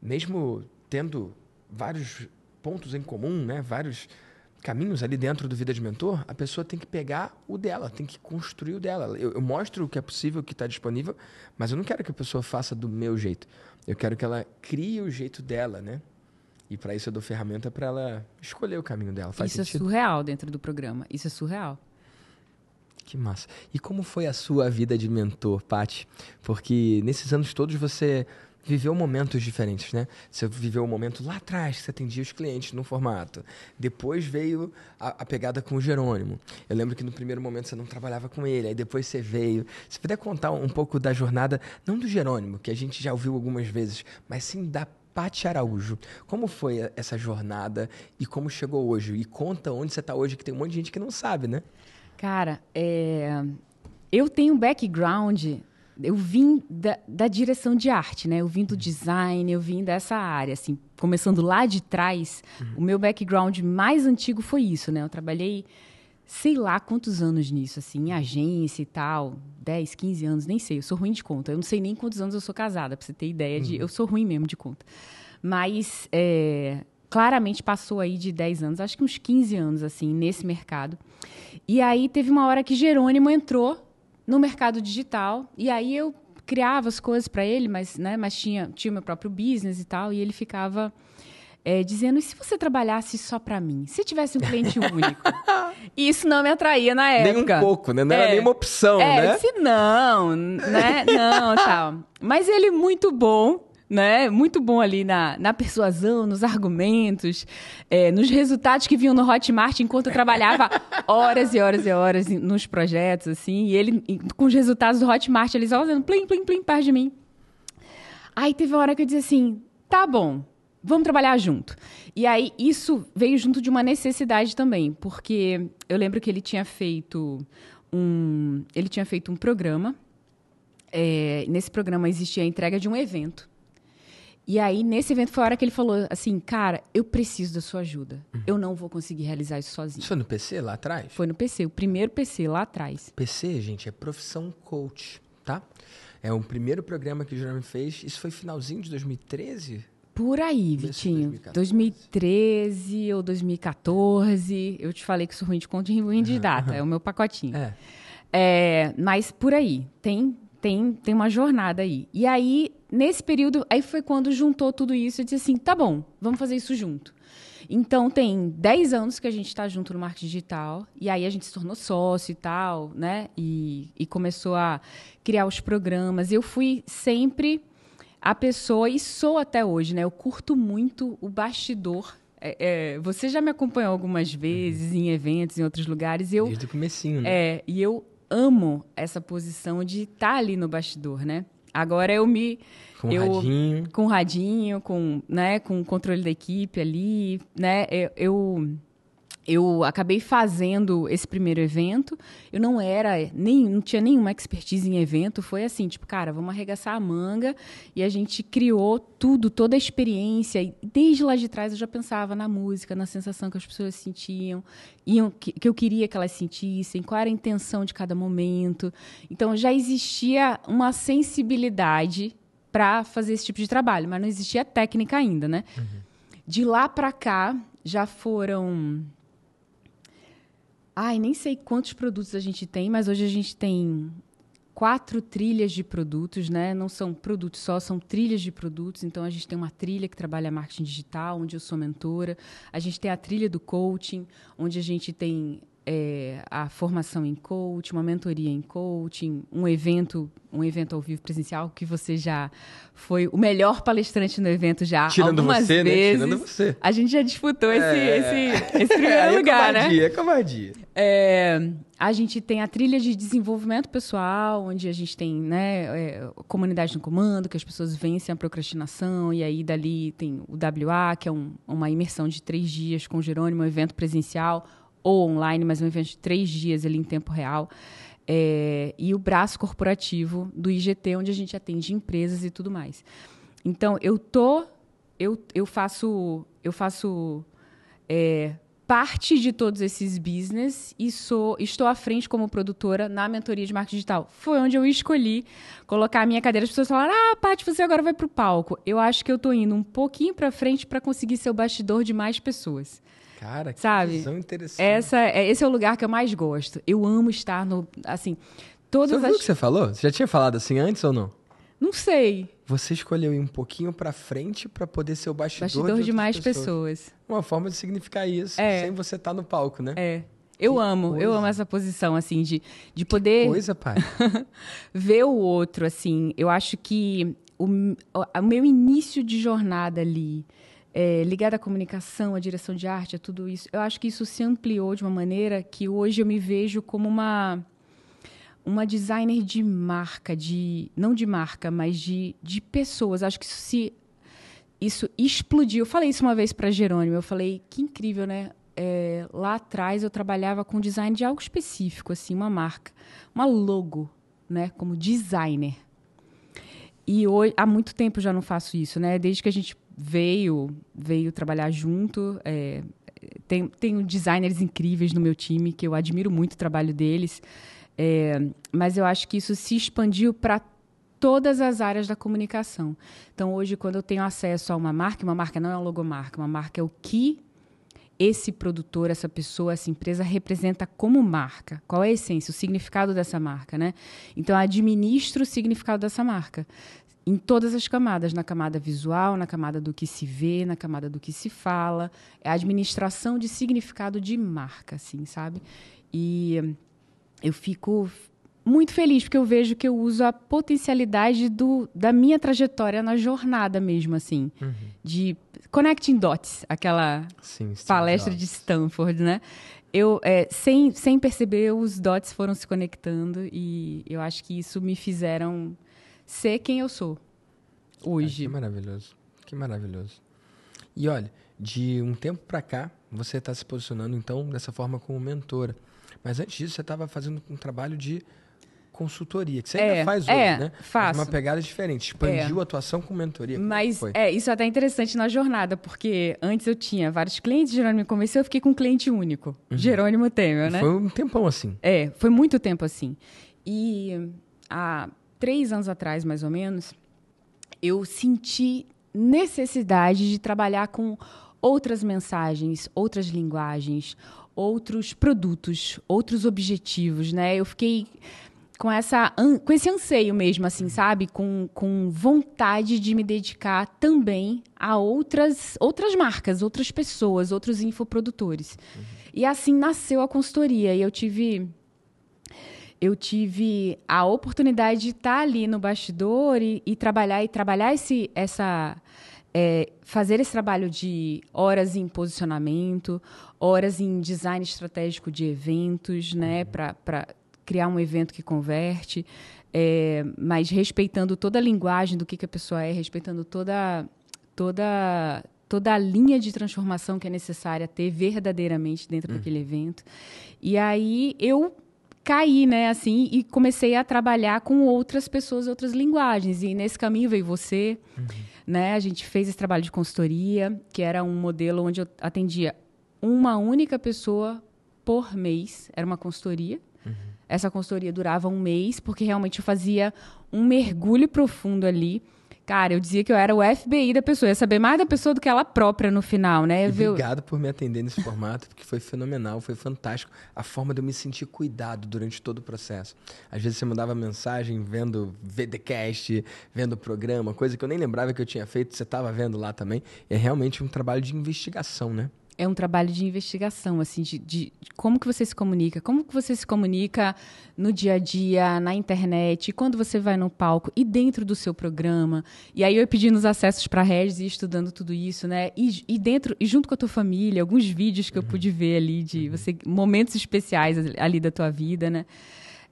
mesmo tendo vários pontos em comum, né? Vários caminhos ali dentro do Vida de Mentor, a pessoa tem que pegar o dela, tem que construir o dela. Eu, eu mostro o que é possível, o que está disponível, mas eu não quero que a pessoa faça do meu jeito. Eu quero que ela crie o jeito dela, né? E para isso eu dou ferramenta para ela escolher o caminho dela. Faz isso é sentido? é surreal dentro do programa. Isso é surreal. Que massa. E como foi a sua vida de mentor, Pati? Porque nesses anos todos você viveu momentos diferentes, né? Você viveu um momento lá atrás que você atendia os clientes no formato. Depois veio a, a, pegada com o Jerônimo. Eu lembro que no primeiro momento você não trabalhava com ele, aí depois você veio. Se puder contar um pouco da jornada, não do Jerônimo, que a gente já ouviu algumas vezes, mas sim da Pati Araújo. Como foi essa jornada e como chegou hoje? E conta onde você está hoje, que tem um monte de gente que não sabe, né? Cara, é... eu tenho um background eu vim da, da, direção de arte, né? Eu vim do design, eu vim dessa área, assim, começando lá de trás. Uhum. O meu background mais antigo foi isso, né? Eu trabalhei sei lá quantos anos nisso, assim, em agência e tal, 10, 15 anos, nem sei, eu sou ruim de conta. Eu não sei nem quantos anos eu sou casada, para você ter ideia de, uhum. eu sou ruim mesmo de conta. Mas é, claramente passou aí de 10 anos, acho que uns 15 anos assim, nesse mercado. E aí teve uma hora que Jerônimo entrou no mercado digital. E aí eu criava as coisas para ele, mas, né, mas tinha, tinha meu próprio business e tal. E ele ficava é, dizendo: e se você trabalhasse só para mim? Se tivesse um cliente único? e isso não me atraía na época. Nem um pouco, né? Não é, era nenhuma opção, é, né? Disse, não, né? Não, tal. Mas ele muito bom né? Muito bom ali na, na persuasão, nos argumentos, é, nos resultados que vinham no Hotmart enquanto eu trabalhava horas e horas e horas nos projetos, assim. E ele, com os resultados do Hotmart, eles só fazendo plim, plim, plim, perto de mim. Aí teve uma hora que eu disse assim, tá bom, vamos trabalhar junto. E aí isso veio junto de uma necessidade também, porque eu lembro que ele tinha feito um, ele tinha feito um programa. É, nesse programa existia a entrega de um evento. E aí, nesse evento, foi a hora que ele falou assim: Cara, eu preciso da sua ajuda. Uhum. Eu não vou conseguir realizar isso sozinho. Isso foi no PC lá atrás? Foi no PC, o primeiro PC lá atrás. PC, gente, é profissão coach, tá? É o primeiro programa que o Jeremy fez. Isso foi finalzinho de 2013? Por aí, Vitinho. 2014. 2013 ou 2014. Eu te falei que sou ruim de conta e ruim de data. É o meu pacotinho. É. é. Mas por aí. Tem, tem, tem uma jornada aí. E aí nesse período, aí foi quando juntou tudo isso e disse assim: tá bom, vamos fazer isso junto. Então, tem 10 anos que a gente está junto no marketing digital, e aí a gente se tornou sócio e tal, né? E, e começou a criar os programas. Eu fui sempre a pessoa, e sou até hoje, né? Eu curto muito o bastidor é, é, você já me acompanhou algumas vezes uhum. em eventos, em outros lugares. Eu, Desde o comecinho, né? É, e eu amo essa posição de estar tá ali no bastidor, né? Agora eu me. Com eu, radinho. Com radinho, com, né, com o controle da equipe ali, né? Eu, eu, eu acabei fazendo esse primeiro evento. Eu não era, nem, não tinha nenhuma expertise em evento. Foi assim, tipo, cara, vamos arregaçar a manga. E a gente criou tudo, toda a experiência. E desde lá de trás eu já pensava na música, na sensação que as pessoas sentiam, iam, que, que eu queria que elas sentissem, qual era a intenção de cada momento. Então já existia uma sensibilidade para fazer esse tipo de trabalho, mas não existia técnica ainda, né? Uhum. De lá para cá já foram Ai, nem sei quantos produtos a gente tem, mas hoje a gente tem quatro trilhas de produtos, né? Não são produtos só, são trilhas de produtos. Então a gente tem uma trilha que trabalha marketing digital, onde eu sou mentora. A gente tem a trilha do coaching, onde a gente tem é, a formação em coaching, uma mentoria em coaching, um evento, um evento ao vivo presencial que você já foi o melhor palestrante no evento já Tirando algumas você, vezes. Né? Tirando você. A gente já disputou é... esse, esse, esse primeiro é, lugar, é covardia, né? É covardia, é A gente tem a trilha de desenvolvimento pessoal, onde a gente tem né, é, comunidade no comando, que as pessoas vencem a procrastinação, e aí dali tem o WA, que é um, uma imersão de três dias com o Jerônimo, um evento presencial, ou online, mas um evento de três dias ali em tempo real. É, e o braço corporativo do IGT, onde a gente atende empresas e tudo mais. Então, eu tô, eu, eu faço, eu faço é, parte de todos esses business e sou, estou à frente como produtora na mentoria de marketing digital. Foi onde eu escolhi colocar a minha cadeira. As pessoas falaram: "Ah, Paty, você agora vai para o palco". Eu acho que eu estou indo um pouquinho para frente para conseguir ser o bastidor de mais pessoas. Cara, que sabe? visão interessante. Essa, é, esse é o lugar que eu mais gosto. Eu amo estar no. Assim, todas você as. Viu o que você falou? Você já tinha falado assim antes ou não? Não sei. Você escolheu ir um pouquinho para frente para poder ser o bastidor, bastidor de, de mais pessoas. pessoas. Uma forma de significar isso, é. sem você estar tá no palco, né? É. Eu que amo, coisa. eu amo essa posição, assim, de, de poder. Que coisa, pai. ver o outro, assim. Eu acho que o, o meu início de jornada ali é, ligada à comunicação, à direção de arte, a tudo isso, eu acho que isso se ampliou de uma maneira que hoje eu me vejo como uma uma designer de marca, de não de marca, mas de, de pessoas. Acho que isso se isso explodiu. Eu falei isso uma vez para Jerônimo. Eu falei que incrível, né? é, lá atrás eu trabalhava com design de algo específico, assim, uma marca, uma logo, né, como designer. E hoje, há muito tempo já não faço isso, né? Desde que a gente veio veio trabalhar junto, é, tem, tenho designers incríveis no meu time que eu admiro muito o trabalho deles, é, mas eu acho que isso se expandiu para todas as áreas da comunicação. Então, hoje, quando eu tenho acesso a uma marca, uma marca não é uma logomarca, uma marca é o que esse produtor, essa pessoa, essa empresa representa como marca? Qual é a essência, o significado dessa marca, né? Então, administro o significado dessa marca em todas as camadas, na camada visual, na camada do que se vê, na camada do que se fala, é a administração de significado de marca, assim, sabe? E eu fico muito feliz porque eu vejo que eu uso a potencialidade do, da minha trajetória na jornada mesmo, assim, uhum. de connecting dots, aquela Sim, palestra dots. de Stanford, né? Eu, é, sem, sem perceber, os dots foram se conectando e eu acho que isso me fizeram ser quem eu sou hoje. que maravilhoso, que maravilhoso. E olha, de um tempo para cá, você está se posicionando então dessa forma como mentora. Mas antes disso, você estava fazendo um trabalho de consultoria, que você é, ainda faz hoje, é, né? Faço. Uma pegada diferente, expandiu é. a atuação com mentoria. Mas é, isso é até interessante na jornada, porque antes eu tinha vários clientes, Jerônimo me convenceu, eu fiquei com um cliente único, uhum. Jerônimo Temer, né? Foi um tempão assim. É, foi muito tempo assim. E há três anos atrás, mais ou menos, eu senti necessidade de trabalhar com outras mensagens, outras linguagens, outros produtos, outros objetivos, né? Eu fiquei com essa com esse anseio mesmo assim sabe com, com vontade de me dedicar também a outras outras marcas outras pessoas outros infoprodutores uhum. e assim nasceu a consultoria e eu tive eu tive a oportunidade de estar ali no bastidor e, e trabalhar e trabalhar esse essa é, fazer esse trabalho de horas em posicionamento, horas em design estratégico de eventos, né, uhum. para criar um evento que converte, é, mas respeitando toda a linguagem do que, que a pessoa é, respeitando toda, toda, toda a linha de transformação que é necessária ter verdadeiramente dentro uhum. daquele evento. E aí eu caí, né, assim, e comecei a trabalhar com outras pessoas, outras linguagens. E nesse caminho veio você, uhum. né? A gente fez esse trabalho de consultoria, que era um modelo onde eu atendia uma única pessoa por mês, era uma consultoria. Uhum. Essa consultoria durava um mês, porque realmente eu fazia um mergulho profundo ali. Cara, eu dizia que eu era o FBI da pessoa, eu ia saber mais da pessoa do que ela própria no final, né? obrigado por me atender nesse formato, porque foi fenomenal, foi fantástico. A forma de eu me sentir cuidado durante todo o processo. Às vezes você mandava mensagem vendo VDcast, vendo o programa, coisa que eu nem lembrava que eu tinha feito, você estava vendo lá também. É realmente um trabalho de investigação, né? É um trabalho de investigação, assim, de, de, de, como que você se comunica, como que você se comunica no dia a dia, na internet, quando você vai no palco e dentro do seu programa. E aí eu pedindo os acessos para a Regis e estudando tudo isso, né? E, e, dentro, e junto com a tua família, alguns vídeos que eu pude ver ali de uhum. você, momentos especiais ali da tua vida, né?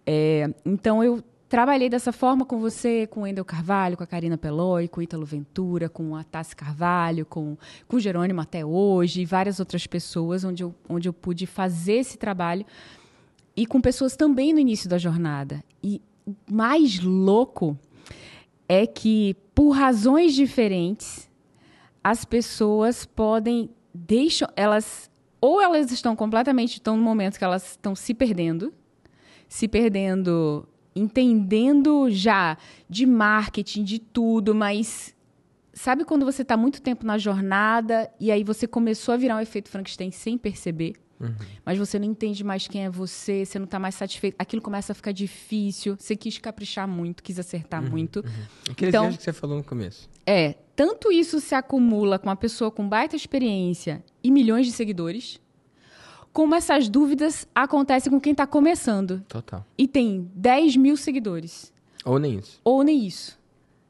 É, então eu Trabalhei dessa forma com você, com o Endel Carvalho, com a Karina Pelói, com o Ítalo Ventura, com a Tassi Carvalho, com, com o Jerônimo até hoje, e várias outras pessoas, onde eu, onde eu pude fazer esse trabalho. E com pessoas também no início da jornada. E o mais louco é que, por razões diferentes, as pessoas podem deixam elas ou elas estão completamente estão no momento que elas estão se perdendo, se perdendo entendendo já de marketing, de tudo, mas sabe quando você está muito tempo na jornada e aí você começou a virar um efeito Frankenstein sem perceber? Uhum. Mas você não entende mais quem é você, você não está mais satisfeito. Aquilo começa a ficar difícil. Você quis caprichar muito, quis acertar uhum. muito. Uhum. Aqueles então, que você falou no começo. É. Tanto isso se acumula com uma pessoa com baita experiência e milhões de seguidores, como essas dúvidas acontecem com quem está começando. Total. E tem 10 mil seguidores. Ou nem isso. Ou nem isso.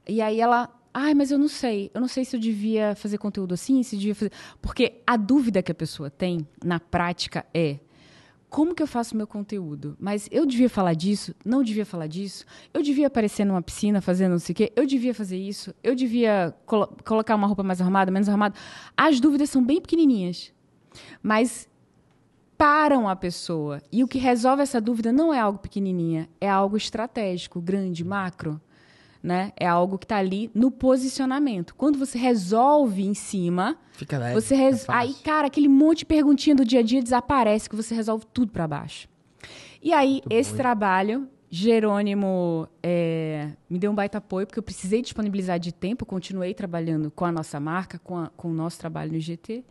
E aí ela. Ai, mas eu não sei. Eu não sei se eu devia fazer conteúdo assim, se devia fazer. Porque a dúvida que a pessoa tem, na prática, é como que eu faço meu conteúdo? Mas eu devia falar disso? Não devia falar disso? Eu devia aparecer numa piscina fazendo não sei o quê? Eu devia fazer isso? Eu devia colo colocar uma roupa mais arrumada, menos arrumada? As dúvidas são bem pequenininhas. Mas param a pessoa. E o que resolve essa dúvida não é algo pequenininha, é algo estratégico, grande, macro. Né? É algo que está ali no posicionamento. Quando você resolve em cima, Fica leve, você res... é aí, cara, aquele monte de perguntinha do dia a dia desaparece, que você resolve tudo para baixo. E aí, Muito esse bom, trabalho, Jerônimo é, me deu um baita apoio, porque eu precisei disponibilizar de tempo, continuei trabalhando com a nossa marca, com, a, com o nosso trabalho no IGT.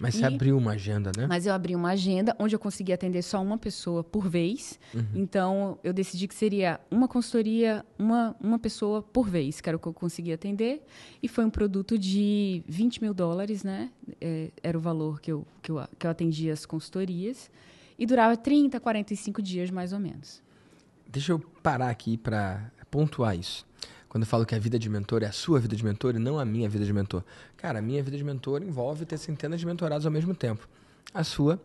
Mas E- você abriu uma agenda, né? Mas eu abri uma agenda onde eu conseguia atender só uma pessoa por vez. Então, eu decidi que seria uma consultoria, uma, uma pessoa por vez, que era o que eu conseguia atender. E foi um produto de 20 mil dólares, né? É, era o valor que eu, que, eu, que eu atendia as consultorias. E durava 30, 45 dias, mais ou menos. Deixa eu parar aqui para pontuar isso. Quando eu falo que a vida de mentor é a sua vida de mentor e não a minha vida de mentor. Cara, a minha vida de mentor envolve ter centenas de mentorados ao mesmo tempo. A sua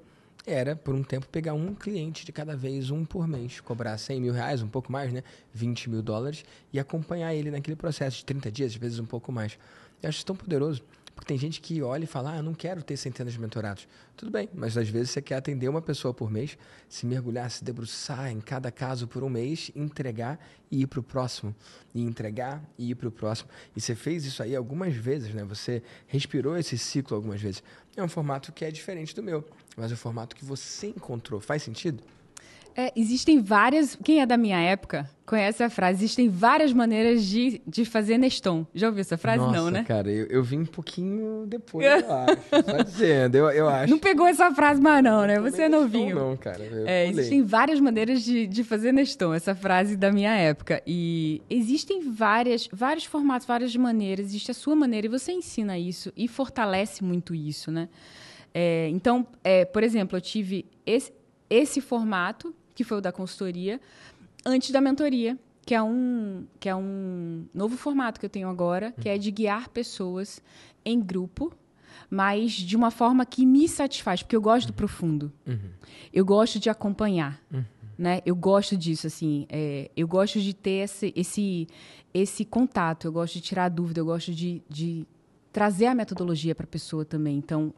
era, por um tempo, pegar um cliente de cada vez, um por mês, cobrar 100 mil reais, um pouco mais, né? 20 mil dólares, e acompanhar ele naquele processo de 30 dias, às vezes um pouco mais. Eu acho isso tão poderoso. Porque tem gente que olha e fala, ah, eu não quero ter centenas de mentorados. Tudo bem, mas às vezes você quer atender uma pessoa por mês, se mergulhar, se debruçar em cada caso por um mês, entregar e ir para o próximo. E entregar e ir para o próximo. E você fez isso aí algumas vezes, né? Você respirou esse ciclo algumas vezes. É um formato que é diferente do meu, mas é o formato que você encontrou. Faz sentido? É, existem várias. Quem é da minha época conhece a frase: existem várias maneiras de, de fazer Neston. Já ouviu essa frase? Nossa, não, né? cara, eu, eu vim um pouquinho depois, eu acho. Só dizendo, eu, eu acho. Não pegou essa frase mais, não, né? Você é novinho. Não, cara. É, existem várias maneiras de, de fazer Neston, essa frase da minha época. E existem várias, vários formatos, várias maneiras. Existe a sua maneira e você ensina isso e fortalece muito isso, né? É, então, é, por exemplo, eu tive esse, esse formato, que foi o da consultoria, antes da mentoria, que é um, que é um novo formato que eu tenho agora, que é de guiar pessoas em grupo, mas de uma forma que me satisfaz, porque eu gosto do profundo. Eu gosto de acompanhar. Né? Eu gosto disso, assim. é, eu gosto de ter esse, esse, esse contato, eu gosto de tirar dúvida, eu gosto de, de trazer a metodologia para a pessoa também. Então,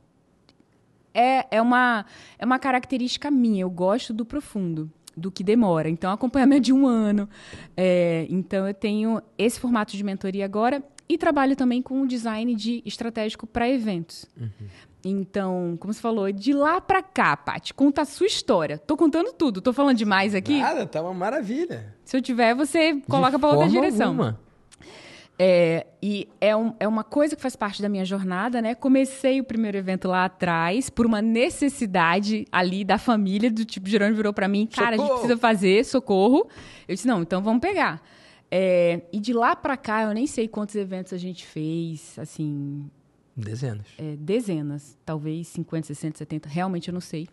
é, é, uma, é uma característica minha. Eu gosto do profundo, do que demora. Então, acompanhamento de um ano. É, então, eu tenho esse formato de mentoria agora e trabalho também com o design de estratégico para eventos. Então, como você falou, de lá para cá, Paty, conta a sua história. Tô contando tudo. Tô falando demais aqui? Nada, tá uma maravilha. Se eu tiver, você coloca para outra direção. alguma. É, e é, um- é uma coisa que faz parte da minha jornada, né? Comecei o primeiro evento lá atrás por uma necessidade ali da família, do tipo, Jerônimo virou para mim, cara, a gente Socorro! precisa fazer, socorro. Eu disse, não, então vamos pegar. É, e de lá para cá, eu nem sei quantos eventos a gente fez, assim, Dezenas. é, dezenas, talvez 50, 60, 70, realmente eu não sei,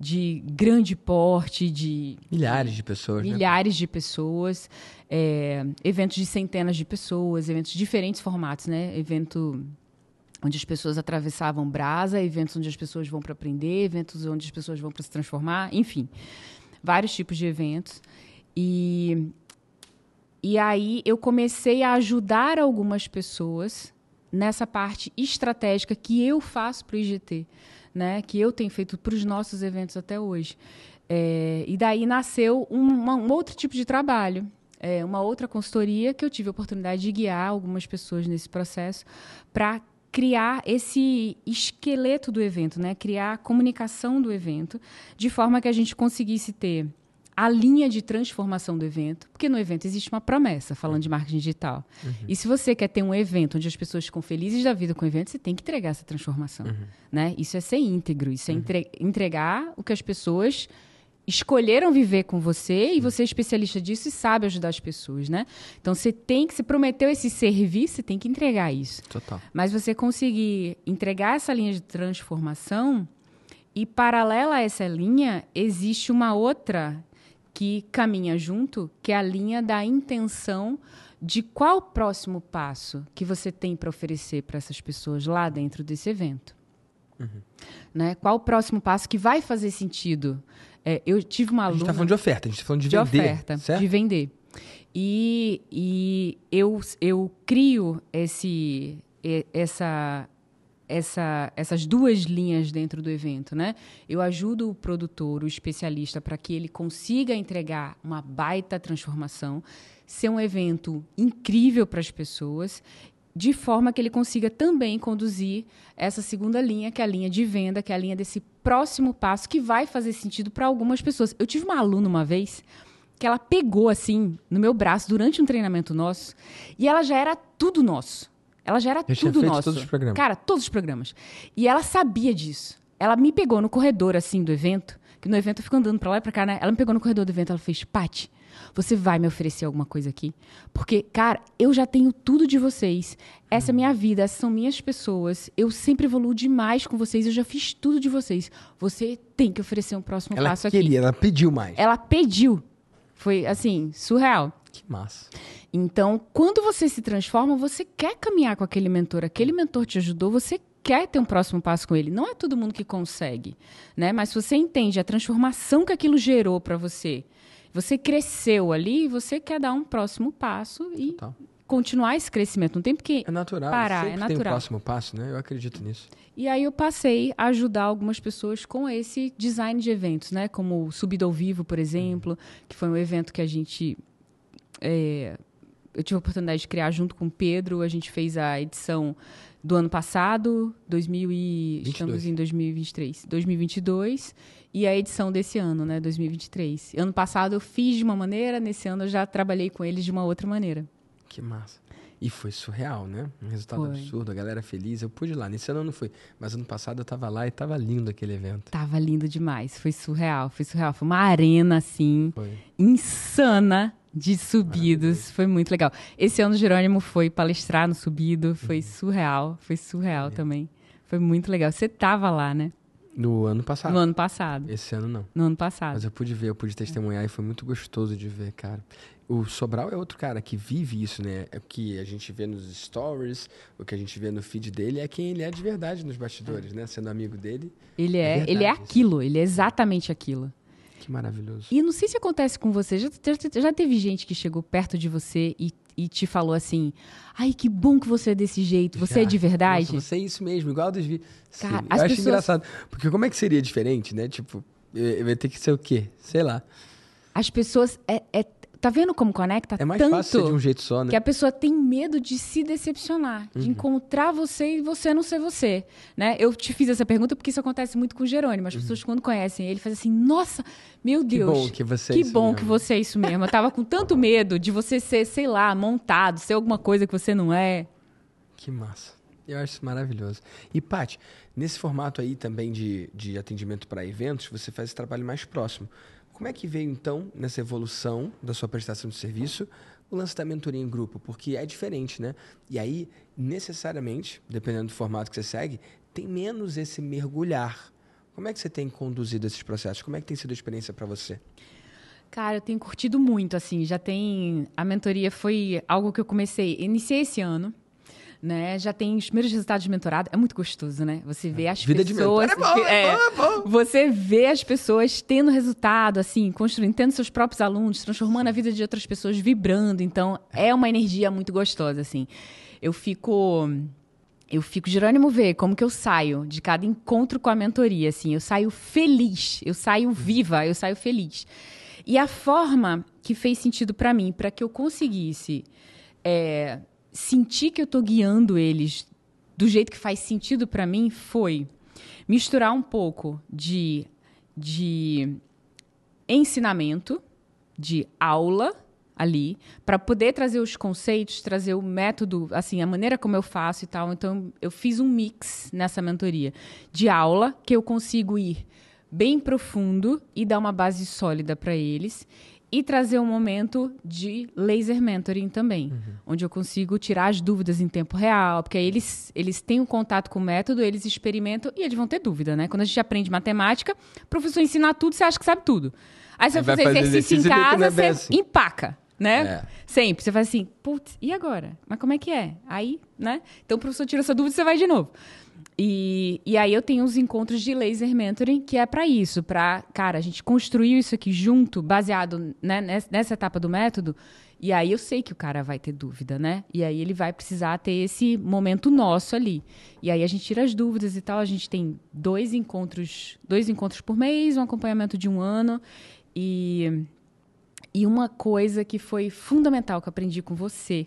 de grande porte, de Milhares de pessoas, né? milhares de pessoas, é, eventos de centenas de pessoas, eventos de diferentes formatos, né? Evento onde as pessoas atravessavam brasa, eventos onde as pessoas vão para aprender, eventos onde as pessoas vão para se transformar, enfim, vários tipos de eventos. E e aí eu comecei a ajudar algumas pessoas nessa parte estratégica que eu faço para o IGT, né? Que eu tenho feito para os nossos eventos até hoje. É, e daí nasceu um, um outro tipo de trabalho, é, uma outra consultoria que eu tive a oportunidade de guiar algumas pessoas nesse processo para criar esse esqueleto do evento, né? Criar a comunicação do evento de forma que a gente conseguisse ter a linha de transformação do evento, porque no evento existe uma promessa, falando de marketing digital. E se você quer ter um evento onde as pessoas ficam felizes da vida com o evento, você tem que entregar essa transformação. Né? Isso é ser íntegro, isso é entre- entregar o que as pessoas escolheram viver com você e você é especialista disso e sabe ajudar as pessoas, né? Então você tem que, você prometeu esse serviço, você tem que entregar isso. Total. Mas você conseguir entregar essa linha de transformação e paralela a essa linha existe uma outra que caminha junto, que é a linha da intenção de qual o próximo passo que você tem para oferecer para essas pessoas lá dentro desse evento. Né? Qual o próximo passo que vai fazer sentido? É, eu tive uma A gente aluna tá falando de oferta, a gente tá falando de, de vender. oferta, certo? de vender. E, e eu, eu crio esse, essa, essa, essas duas linhas dentro do evento, né? Eu ajudo o produtor, o especialista, para que ele consiga entregar uma baita transformação, ser um evento incrível para as pessoas, de forma que ele consiga também conduzir essa segunda linha, que é a linha de venda, que é a linha desse próximo passo que vai fazer sentido para algumas pessoas. Eu tive uma aluna uma vez que ela pegou assim no meu braço durante um treinamento nosso e ela já era tudo nosso. Ela já era Já tinha tudo feito nosso. todos os programas. Cara, todos os programas. E ela sabia disso. Ela me pegou no corredor assim do evento, que no evento eu fico andando pra lá e pra cá, né? Ela me pegou no corredor do evento, ela fez: "Pati, você vai me oferecer alguma coisa aqui? Porque, cara, eu já tenho tudo de vocês. Essa é minha vida, essas são minhas pessoas. Eu sempre evoluo demais com vocês, eu já fiz tudo de vocês. Você tem que oferecer um próximo Ela passo aqui." queria, ela pediu mais. Ela pediu. Foi assim, surreal. Que massa. Então, quando você se transforma, você quer caminhar com aquele mentor. Aquele mentor te ajudou, você quer ter um próximo passo com ele. Não é todo mundo que consegue, né? Mas se você entende a transformação que aquilo gerou para você, você cresceu ali, você quer dar um próximo passo e Total. continuar esse crescimento. Não tem porque É natural. parar, Sempre é tem o natural. próximo passo, né? Eu acredito nisso. E aí eu passei a ajudar algumas pessoas com esse design de eventos, né? Como o Subido ao Vivo, por exemplo, que foi um evento que a gente. é, eu tive a oportunidade de criar junto com o Pedro. A gente fez a edição do ano passado, 2000 e, 22. estamos em 2023, 2022, e a edição desse ano, né, 2023. Ano passado eu fiz de uma maneira, nesse ano eu já trabalhei com eles de uma outra maneira. Que massa. E foi surreal, né? Um resultado Foi. absurdo, a galera feliz. Eu pude ir lá. Nesse ano eu não fui, mas ano passado eu tava lá e tava lindo aquele evento. Tava lindo demais, foi surreal, foi surreal. Foi uma arena, assim, Foi. insana de subidos. Foi muito legal. Esse ano o Jerônimo foi palestrar no subido. Foi surreal. Foi surreal também. Foi muito legal. Você tava lá, né? No ano passado. No ano passado. Esse ano não. No ano passado. Mas eu pude ver, eu pude testemunhar e foi muito gostoso de ver, cara. O Sobral é outro cara que vive isso, né? É o que a gente vê nos stories, o que a gente vê no feed dele é quem ele é de verdade nos bastidores, né? Sendo amigo dele. Ele É é, ele é aquilo. Ele é exatamente aquilo. Que maravilhoso. E não sei se acontece com você. Já, já, já teve gente que chegou perto de você e, e te falou assim: Ai, que bom que você é desse jeito. Você é Já. de verdade? Nossa, você é isso mesmo, igual dos vídeos. Cara, Sim, as eu acho pessoas- engraçado. Porque como é que seria diferente, né? Tipo, ia ter que ser o quê? Sei lá. As pessoas. É, é- tá vendo como conecta? É mais tanto fácil ser de um jeito só, né? que a pessoa tem medo de se decepcionar, Uhum. de encontrar você e você não ser você, né? Eu te fiz essa pergunta porque isso acontece muito com o Jerônimo. As pessoas quando conhecem ele fazem assim: "Nossa, meu Uhum. Que Deus, bom que você é que bom mesmo." que você é isso mesmo. Eu tava com tanto medo de você ser, sei lá, montado, ser alguma coisa que você não é. Que massa. Eu acho isso maravilhoso. E, Paty, nesse formato aí também de, de atendimento para eventos, você faz esse trabalho mais próximo. Como é que veio, então, nessa evolução da sua prestação de serviço, o lance da mentoria em grupo? Porque é diferente, né? E aí, necessariamente, dependendo do formato que você segue, tem menos esse mergulhar. Como é que você tem conduzido esses processos? Como é que tem sido a experiência para você? Cara, eu tenho curtido muito, assim, já tem... A mentoria foi algo que eu comecei, iniciei esse ano, né? Já tem os primeiros resultados de mentorado, é muito gostoso, né? Você vê as Vida de pessoas... mentor é bom, é bom, é bom. Você vê as pessoas tendo resultado, assim, construindo, tendo seus próprios alunos, transformando a vida de outras pessoas, vibrando. Então, é uma energia muito gostosa, assim. Eu fico... Eu fico, Jerônimo vê como que eu saio de cada encontro com a mentoria, assim. Eu saio feliz, eu saio viva, eu saio feliz. E a forma que fez sentido para mim, para que eu conseguisse é, sentir que eu tô guiando eles do jeito que faz sentido para mim, foi misturar um pouco de, de ensinamento, de aula ali, para poder trazer os conceitos, trazer o método, assim, a maneira como eu faço e tal. Então, eu fiz um mix nessa mentoria de aula, que eu consigo ir bem profundo e dar uma base sólida para eles. E trazer um momento de laser mentoring também, onde eu consigo tirar as dúvidas em tempo real, porque aí eles, eles têm um contato com o método, eles experimentam e eles vão ter dúvida, né? Quando a gente aprende matemática, o professor ensina tudo, você acha que sabe tudo. Aí você Aí vai fazer fazer exercício em exercício e não casa, é você assim. empaca, né? É. Sempre. Você faz assim, putz, e agora? Mas como é que é? Aí, né? Então o professor tira essa dúvida e você vai de novo. E, e aí eu tenho os encontros de laser mentoring, que é para isso, para, cara, a gente construiu isso aqui junto, baseado né, nessa etapa do método, e aí eu sei que o cara vai ter dúvida, né? E aí ele vai precisar ter esse momento nosso ali. E aí a gente tira as dúvidas e tal, a gente tem dois encontros, dois encontros por mês, um acompanhamento de um ano, e, e uma coisa que foi fundamental que eu aprendi com você,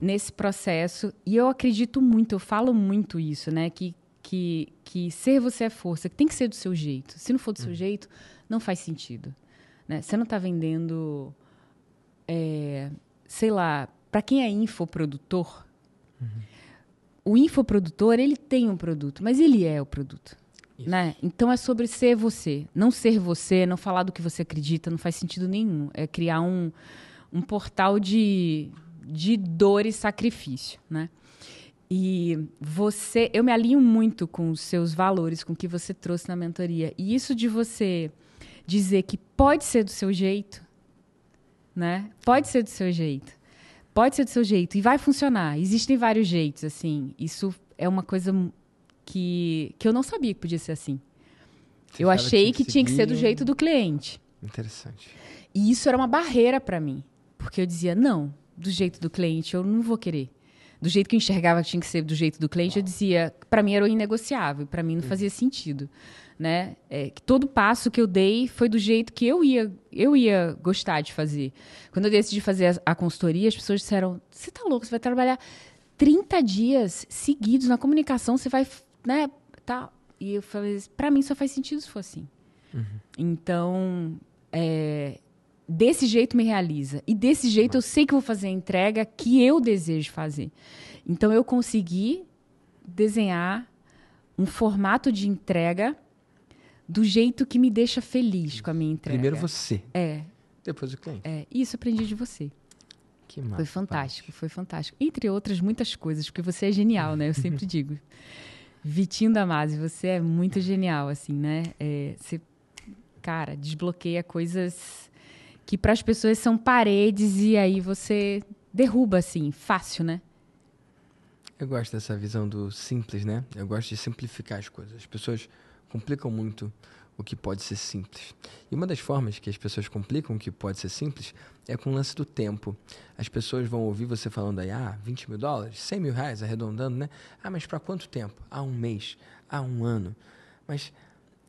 nesse processo. E eu acredito muito, eu falo muito isso, né? Que, que, que ser você é força, que tem que ser do seu jeito. Se não for do uhum. seu jeito, não faz sentido. Né? Você não está vendendo, é, sei lá, para quem é infoprodutor, uhum. o infoprodutor, ele tem um produto, mas ele é o produto. Né? Então é sobre ser você. Não ser você, não falar do que você acredita, não faz sentido nenhum. É criar um, um portal de, de dor e sacrifício, né? E você, eu me alinho muito com os seus valores, com o que você trouxe na mentoria. E isso de você dizer que pode ser do seu jeito, né? Pode ser do seu jeito. Pode ser do seu jeito e vai funcionar. Existem vários jeitos, assim. Isso é uma coisa que, que eu não sabia que podia ser assim. Você eu achei que, que tinha que ser do jeito do cliente. Interessante. E isso era uma barreira para mim, porque eu dizia: "Não, do jeito do cliente, eu não vou querer. Do jeito que eu enxergava que tinha que ser do jeito do cliente, eu dizia, para mim era inegociável, para mim não fazia sentido, né? É, que todo passo que eu dei foi do jeito que eu ia, eu ia gostar de fazer. Quando eu decidi fazer a, a consultoria, as pessoas disseram: "Você tá louco, você vai trabalhar 30 dias seguidos na comunicação, você vai, né, tá?" E eu falei: "Para mim só faz sentido se for assim". Uhum. Então, é, desse jeito me realiza. E desse jeito eu sei que vou fazer a entrega que eu desejo fazer. Então eu consegui desenhar um formato de entrega do jeito que me deixa feliz com a minha entrega. Primeiro você. É. Depois o cliente. É. Isso aprendi de você. Que massa. Foi fantástico, foi fantástico. Entre outras muitas coisas, porque você é genial, né? Eu sempre digo. Vitinho Damasi, você é muito genial, assim, né? É, você, cara, desbloqueia coisas que para as pessoas são paredes e aí você derruba assim, fácil, né? Eu gosto dessa visão do simples, né? Eu gosto de simplificar as coisas. As pessoas complicam muito o que pode ser simples. E uma das formas que as pessoas complicam o que pode ser simples é com o lance do tempo. As pessoas vão ouvir você falando aí, ah, 20 mil dólares, 100 mil reais, arredondando, né? Ah, mas para quanto tempo? Ah, um mês, ah, um ano. Mas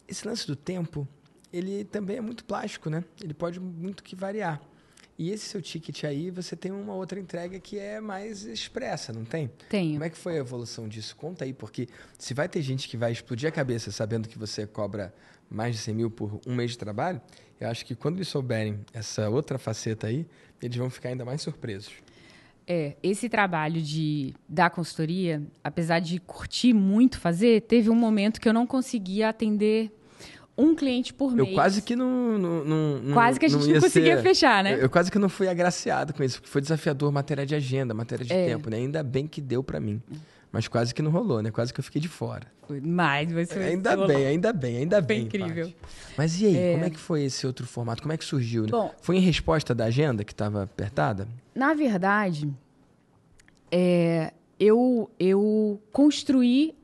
esse lance do tempo ele também é muito plástico, né? Ele pode muito que variar. E esse seu ticket aí, você tem uma outra entrega que é mais expressa, não tem? Tenho. Como é que foi a evolução disso? Conta aí, porque se vai ter gente que vai explodir a cabeça sabendo que você cobra mais de 100 mil por um mês de trabalho, eu acho que quando eles souberem essa outra faceta aí, eles vão ficar ainda mais surpresos. É, esse trabalho de da consultoria, apesar de curtir muito fazer, teve um momento que eu não conseguia atender um cliente por mês. Eu quase que não. não, não quase que a gente não, não conseguia ser, fechar, né? Eu, eu, quase que não fui agraciado com isso, porque foi desafiador matéria de agenda, matéria de é. tempo, né? Ainda bem que deu para mim. Mas quase que não rolou, né? Quase que eu fiquei de fora. Mas você Ainda bem, ainda bem, ainda foi bem. incrível. Mas e aí, é... como é que foi esse outro formato? Como é que surgiu? Né? Bom, foi em resposta da agenda que estava apertada? Na verdade, é, eu, eu construí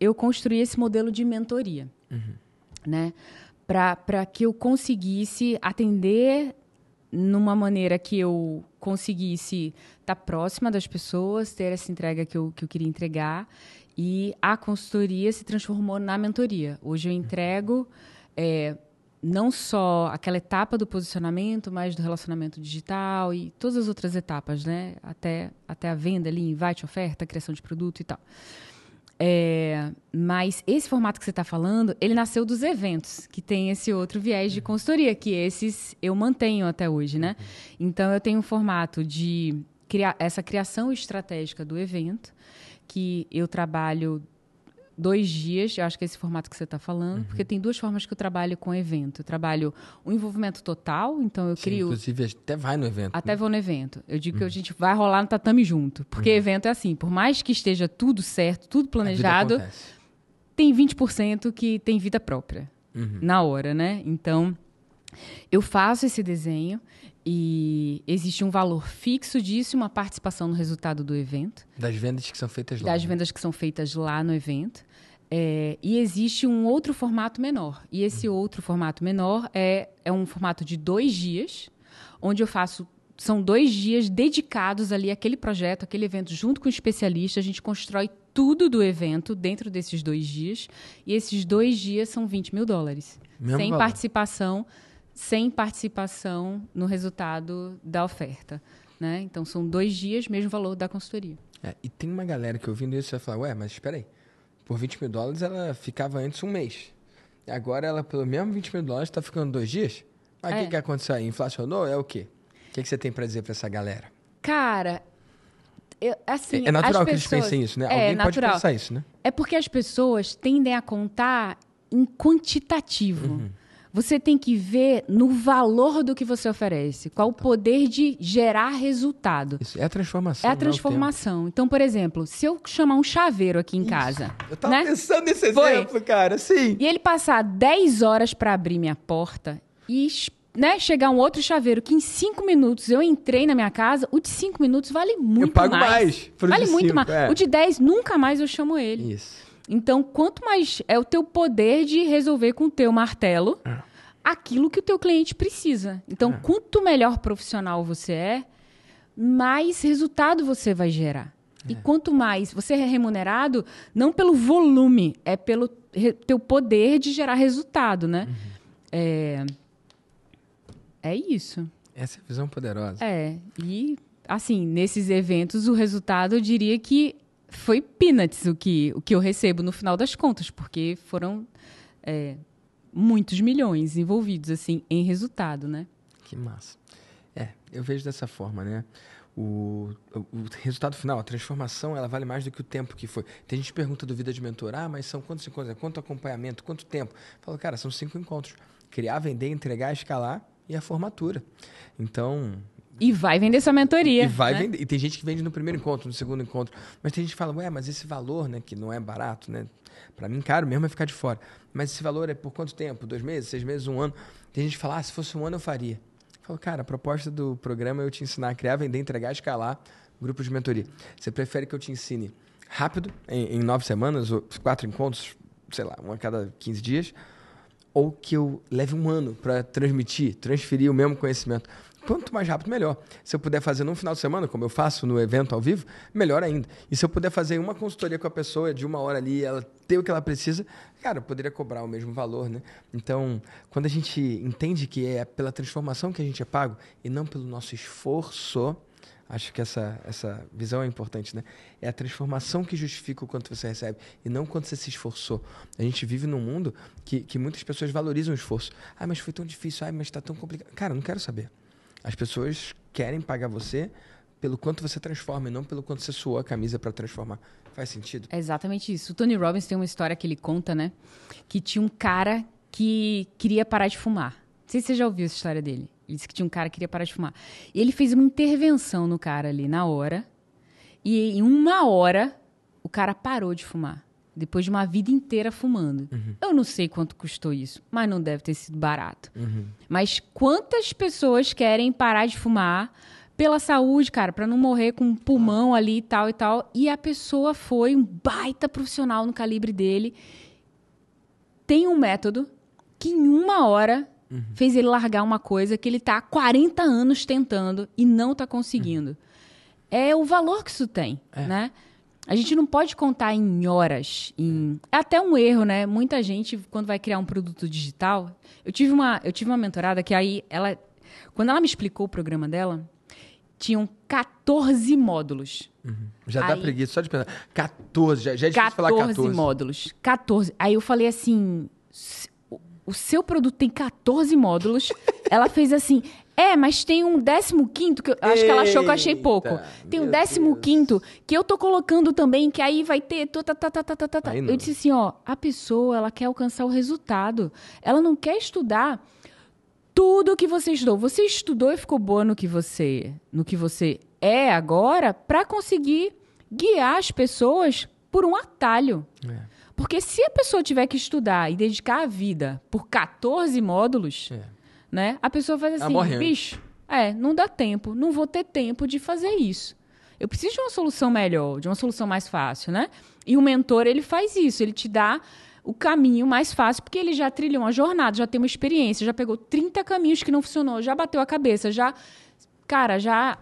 eu construí esse modelo de mentoria. Uhum né? Para que eu conseguisse atender numa maneira que eu conseguisse estar tá próxima das pessoas, ter essa entrega que eu, que eu queria entregar. E a consultoria se transformou na mentoria. Hoje eu entrego é, não só aquela etapa do posicionamento, mas do relacionamento digital e todas as outras etapas, né? Até, até a venda ali, invite, oferta, criação de produto e tal. É, mas esse formato que você está falando, ele nasceu dos eventos, que tem esse outro viés de consultoria, que esses eu mantenho até hoje, né? Então, eu tenho um formato de criar essa criação estratégica do evento, que eu trabalho dois dias, eu acho que é esse formato que você está falando, uhum. porque tem duas formas que eu trabalho com evento. Eu trabalho o envolvimento total, então eu Sim, crio. Inclusive, até vai no evento. Até né? vou no evento. Eu digo uhum. que a gente vai rolar no tatame junto. Porque uhum. evento é assim, por mais que esteja tudo certo, tudo planejado, tem 20% que tem vida própria uhum. na hora, né? Então, eu faço esse desenho e existe um valor fixo disso uma participação no resultado do evento. Das vendas que são feitas lá. Das né? vendas que são feitas lá no evento. É, e existe um outro formato menor. E esse outro formato menor é, é um formato de dois dias, onde eu faço. São dois dias dedicados ali àquele projeto, aquele evento, junto com o especialista. A gente constrói tudo do evento dentro desses dois dias. E esses dois dias são 20 mil dólares. Mesmo sem valor. participação, sem participação no resultado da oferta. Né? Então são dois dias, mesmo valor da consultoria. É, e tem uma galera que ouvindo isso vai falar, ué, mas espera aí. Por 20 mil dólares ela ficava antes um mês. Agora ela, pelo mesmo 20 mil dólares, está ficando dois dias? Mas o É. que, que aconteceu aí? Inflacionou? É o quê? O que, que você tem para dizer para essa galera? Cara, eu- assim. é natural as que eles pensem isso, né? É, Alguém natural. pode pensar isso, né? É porque as pessoas tendem a contar em quantitativo. Uhum. Você tem que ver no valor do que você oferece, qual o poder de gerar resultado. Isso é a transformação. É a tempo. transformação. Então, por exemplo, se eu chamar um chaveiro aqui em casa, Eu tava né? pensando nesse Foi. exemplo, cara. Sim. E ele passar 10 horas para abrir minha porta e né, chegar um outro chaveiro que em 5 minutos eu entrei na minha casa, o de 5 minutos vale muito pago mais. mais Vale muito cinco, mais. é. O de 10 nunca mais eu chamo ele. Isso. Então, quanto mais é o teu poder de resolver com o teu martelo É. aquilo que o teu cliente precisa. Então, quanto melhor profissional você é, mais resultado você vai gerar. É. E quanto mais você é remunerado, não pelo volume, é pelo teu poder de gerar resultado, né? Uhum. É... é isso. Essa é a visão poderosa. É. E, assim, nesses eventos, o resultado, eu diria que foi peanuts o que, o que eu recebo no final das contas, porque foram é, muitos milhões envolvidos, assim, em resultado, né? Que massa. É, eu vejo dessa forma, né? O, o, o resultado final, a transformação, ela vale mais do que o tempo que foi. Tem gente que pergunta do vida de mentor, ah, mas são quantos encontros? Quanto acompanhamento? Quanto tempo? Fala, cara, são cinco encontros. Criar, vender, entregar, escalar e a formatura. Então, E vai vender sua mentoria. e vai né? vender. E tem gente que vende no primeiro encontro, no segundo encontro. Mas tem gente que fala, ué, mas esse valor, né, que não é barato, né? Pra mim, caro mesmo é ficar de fora. Mas esse valor é por quanto tempo? Dois meses, seis meses, um ano? Tem gente que fala, ah, se fosse um ano eu faria. Eu falo, cara, a proposta do programa é eu te ensinar a criar, vender, entregar, escalar grupos de mentoria. Você prefere que eu te ensine rápido, em, em nove semanas, ou quatro encontros, sei lá, um a cada 15 dias, ou que eu leve um ano para transmitir, transferir o mesmo conhecimento. Quanto mais rápido, melhor. Se eu puder fazer num final de semana, como eu faço no evento ao vivo, melhor ainda. E se eu puder fazer uma consultoria com a pessoa de uma hora ali, ela ter o que ela precisa, cara, eu poderia cobrar o mesmo valor, né? Então, quando a gente entende que é pela transformação que a gente é pago e não pelo nosso esforço, acho que essa, essa visão é importante, né? É a transformação que justifica o quanto você recebe e não quanto você se esforçou. A gente vive num mundo que, que muitas pessoas valorizam o esforço. Ah, mas foi tão difícil, ah, mas está tão complicado. Cara, não quero saber. As pessoas querem pagar você pelo quanto você transforma e não pelo quanto você suou a camisa para transformar. Faz sentido? É exatamente isso. O Tony Robbins tem uma história que ele conta, né? Que tinha um cara que queria parar de fumar. Não sei se você já ouviu essa história dele. Ele disse que tinha um cara que queria parar de fumar. E ele fez uma intervenção no cara ali na hora. E em uma hora, o cara parou de fumar. Depois de uma vida inteira fumando. Eu não sei quanto custou isso, mas não deve ter sido barato. Mas quantas pessoas querem parar de fumar pela saúde, cara, pra não morrer com um pulmão ali e tal e tal. E a pessoa foi um baita profissional no calibre dele. Tem um método que em uma hora fez ele largar uma coisa que ele tá há 40 anos tentando e não tá conseguindo. É o valor que isso tem, né? A gente não pode contar em horas, em é até um erro, né? Muita gente quando vai criar um produto digital, eu tive uma, eu tive uma mentorada que aí ela quando ela me explicou o programa dela, tinham 14 módulos. Já dá Aí- preguiça só de pensar. 14, já, já é difícil falar 14 14. módulos. 14. Aí eu falei assim: "S- o- o seu produto tem 14 módulos. Ela fez assim. É, mas tem um 15 que eu acho que ela achou que eu achei pouco. Tem um meu 15 que eu tô colocando também, que aí vai ter. Tá, tá, tá, tá, tá, tá, tá. Eu disse assim: ó, a pessoa, ela quer alcançar o resultado. Ela não quer estudar tudo que você estudou. Você estudou e ficou boa no que você, no que você é agora para conseguir guiar as pessoas por um atalho. É, Porque se a pessoa tiver que estudar e dedicar a vida por 14 módulos, é. Né? A pessoa faz Ela assim, antes. bicho, é, não dá tempo, não vou ter tempo de fazer isso. Eu preciso de uma solução melhor, de uma solução mais fácil, né? E o mentor, ele faz isso, ele te dá o caminho mais fácil, porque ele já trilhou uma jornada, já tem uma experiência, já pegou 30 caminhos que não funcionou, já bateu a cabeça, já. Cara, já,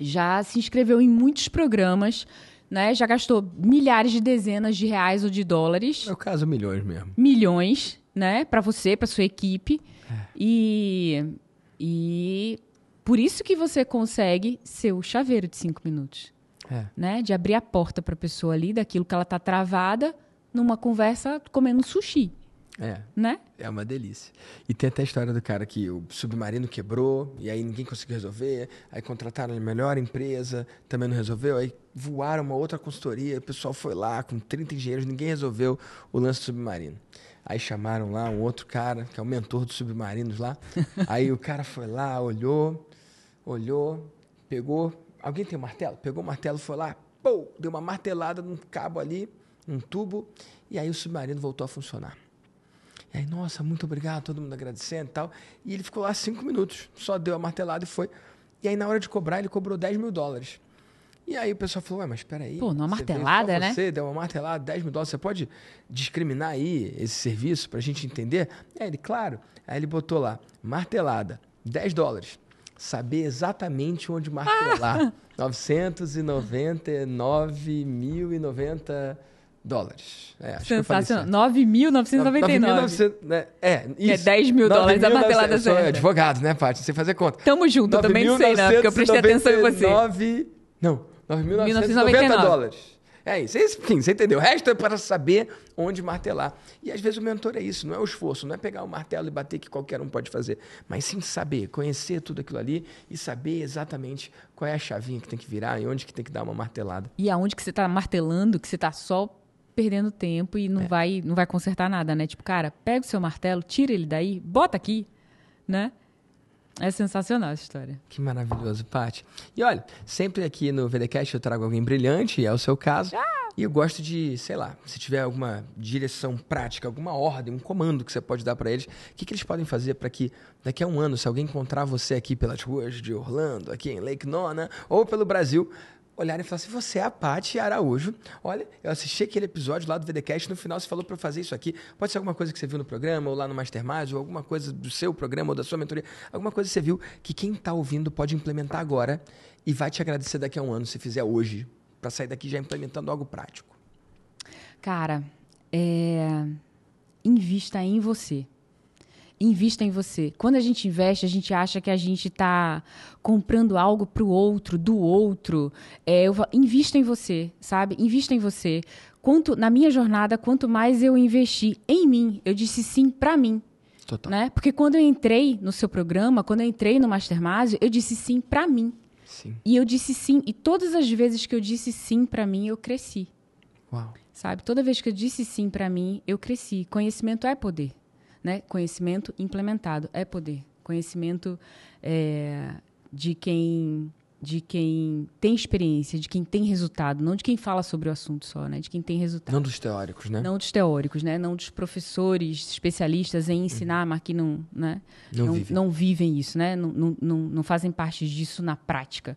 já se inscreveu em muitos programas, né? Já gastou milhares de dezenas de reais ou de dólares. No meu caso, milhões mesmo. Milhões, né? Para você, para sua equipe. É. E, e por isso que você consegue ser o chaveiro de cinco minutos. É. Né? De abrir a porta para a pessoa ali, daquilo que ela está travada, numa conversa comendo sushi. É. Né? É uma delícia. E tem até a história do cara que o submarino quebrou e aí ninguém conseguiu resolver. Aí contrataram a melhor empresa, também não resolveu. Aí voaram uma outra consultoria, o pessoal foi lá com 30 engenheiros, ninguém resolveu o lance do submarino. Aí chamaram lá um outro cara, que é o mentor dos submarinos lá. aí o cara foi lá, olhou, olhou, pegou. Alguém tem um martelo? Pegou o martelo, foi lá, pô, deu uma martelada num cabo ali um tubo, e aí o submarino voltou a funcionar. E aí, nossa, muito obrigado, todo mundo agradecendo e tal. E ele ficou lá cinco minutos, só deu a martelada e foi. E aí, na hora de cobrar, ele cobrou 10 mil dólares. E aí o pessoal falou, ué, mas espera aí. Pô, numa martelada, né? Você deu uma martelada, 10 mil dólares, você pode discriminar aí esse serviço para a gente entender? É, ele, claro. Aí ele botou lá, martelada, 10 dólares. Saber exatamente onde martelar. Ah. 999.090 dólares. É, acho Sensacional. 9.999. Né? É, isso. É 10 mil dólares a martelada certa. Eu sou advogado, né, Paty? Sei fazer conta. Tamo junto, 9, também sei, né? Porque eu prestei atenção em você. 9... Não, 9.990 dólares. É isso. Enfim, você entendeu? O resto é para saber onde martelar. E às vezes o mentor é isso, não é o esforço, não é pegar o martelo e bater que qualquer um pode fazer, mas sim saber, conhecer tudo aquilo ali e saber exatamente qual é a chavinha que tem que virar e onde que tem que dar uma martelada. E aonde que você está martelando, que você está só perdendo tempo e não, é. vai, não vai consertar nada, né? Tipo, cara, pega o seu martelo, tira ele daí, bota aqui, né? É sensacional essa história. Que maravilhoso, Paty. E olha, sempre aqui no VDCast eu trago alguém brilhante, é o seu caso. Ah! E eu gosto de, sei lá, se tiver alguma direção prática, alguma ordem, um comando que você pode dar para eles, o que, que eles podem fazer para que daqui a um ano, se alguém encontrar você aqui pelas ruas de Orlando, aqui em Lake Nona, ou pelo Brasil, olhar e falar assim: você é a Paty Araújo. Olha, eu assisti aquele episódio lá do VDCast, no final você falou para fazer isso aqui. Pode ser alguma coisa que você viu no programa, ou lá no Mastermind, ou alguma coisa do seu programa, ou da sua mentoria. Alguma coisa que você viu que quem está ouvindo pode implementar agora e vai te agradecer daqui a um ano se fizer hoje, para sair daqui já implementando algo prático. Cara, é... invista em você invista em você. Quando a gente investe, a gente acha que a gente está comprando algo para o outro, do outro. É, eu, invista em você, sabe? Invista em você. Quanto na minha jornada, quanto mais eu investi em mim, eu disse sim para mim. Total. Né? Porque quando eu entrei no seu programa, quando eu entrei no Mastermind, eu disse sim para mim. Sim. E eu disse sim, e todas as vezes que eu disse sim para mim, eu cresci. Uau. Sabe? Toda vez que eu disse sim para mim, eu cresci. Conhecimento é poder. Né? Conhecimento implementado é poder. Conhecimento é, de quem de quem tem experiência, de quem tem resultado, não de quem fala sobre o assunto só, né? De quem tem resultado. Não dos teóricos, né? Não dos teóricos, né? Não dos professores especialistas em ensinar, uhum. mas que não, né? Não, não, vivem. não vivem isso, né? Não, não, não, não fazem parte disso na prática.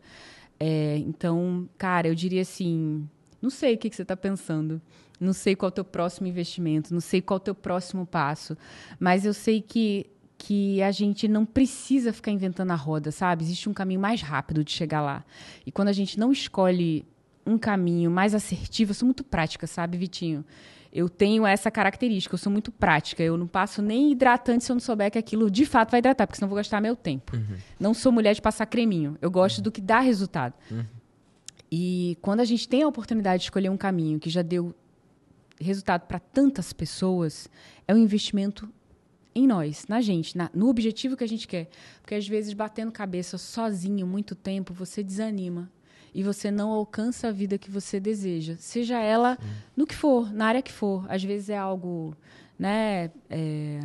É, então, cara, eu diria assim, não sei o que, que você está pensando. Não sei qual é o teu próximo investimento, não sei qual é o teu próximo passo, mas eu sei que que a gente não precisa ficar inventando a roda, sabe? Existe um caminho mais rápido de chegar lá. E quando a gente não escolhe um caminho mais assertivo, eu sou muito prática, sabe, Vitinho? Eu tenho essa característica, eu sou muito prática. Eu não passo nem hidratante se eu não souber que aquilo de fato vai hidratar, porque senão eu vou gastar meu tempo. Uhum. Não sou mulher de passar creminho. Eu gosto uhum. do que dá resultado. Uhum. E quando a gente tem a oportunidade de escolher um caminho que já deu resultado para tantas pessoas é um investimento em nós, na gente, na, no objetivo que a gente quer. Porque às vezes batendo cabeça sozinho muito tempo, você desanima e você não alcança a vida que você deseja, seja ela no que for, na área que for. Às vezes é algo, né, é,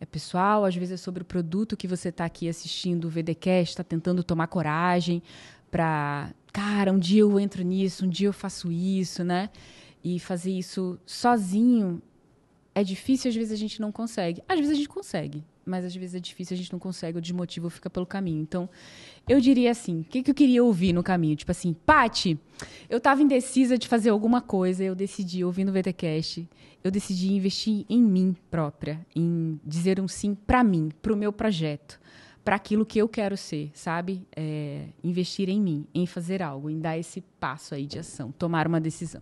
é pessoal, às vezes é sobre o produto que você está aqui assistindo o VDcast, está tentando tomar coragem para, cara, um dia eu entro nisso, um dia eu faço isso, né? E fazer isso sozinho é difícil, às vezes a gente não consegue. Às vezes a gente consegue, mas às vezes é difícil, a gente não consegue, o desmotivo fica pelo caminho. Então, eu diria assim, o que, que eu queria ouvir no caminho? Tipo assim, Pati, eu estava indecisa de fazer alguma coisa, eu decidi, ouvindo o VTCast, eu decidi investir em mim própria, em dizer um sim para mim, para o meu projeto, para aquilo que eu quero ser, sabe? É, investir em mim, em fazer algo, em dar esse passo aí de ação, tomar uma decisão.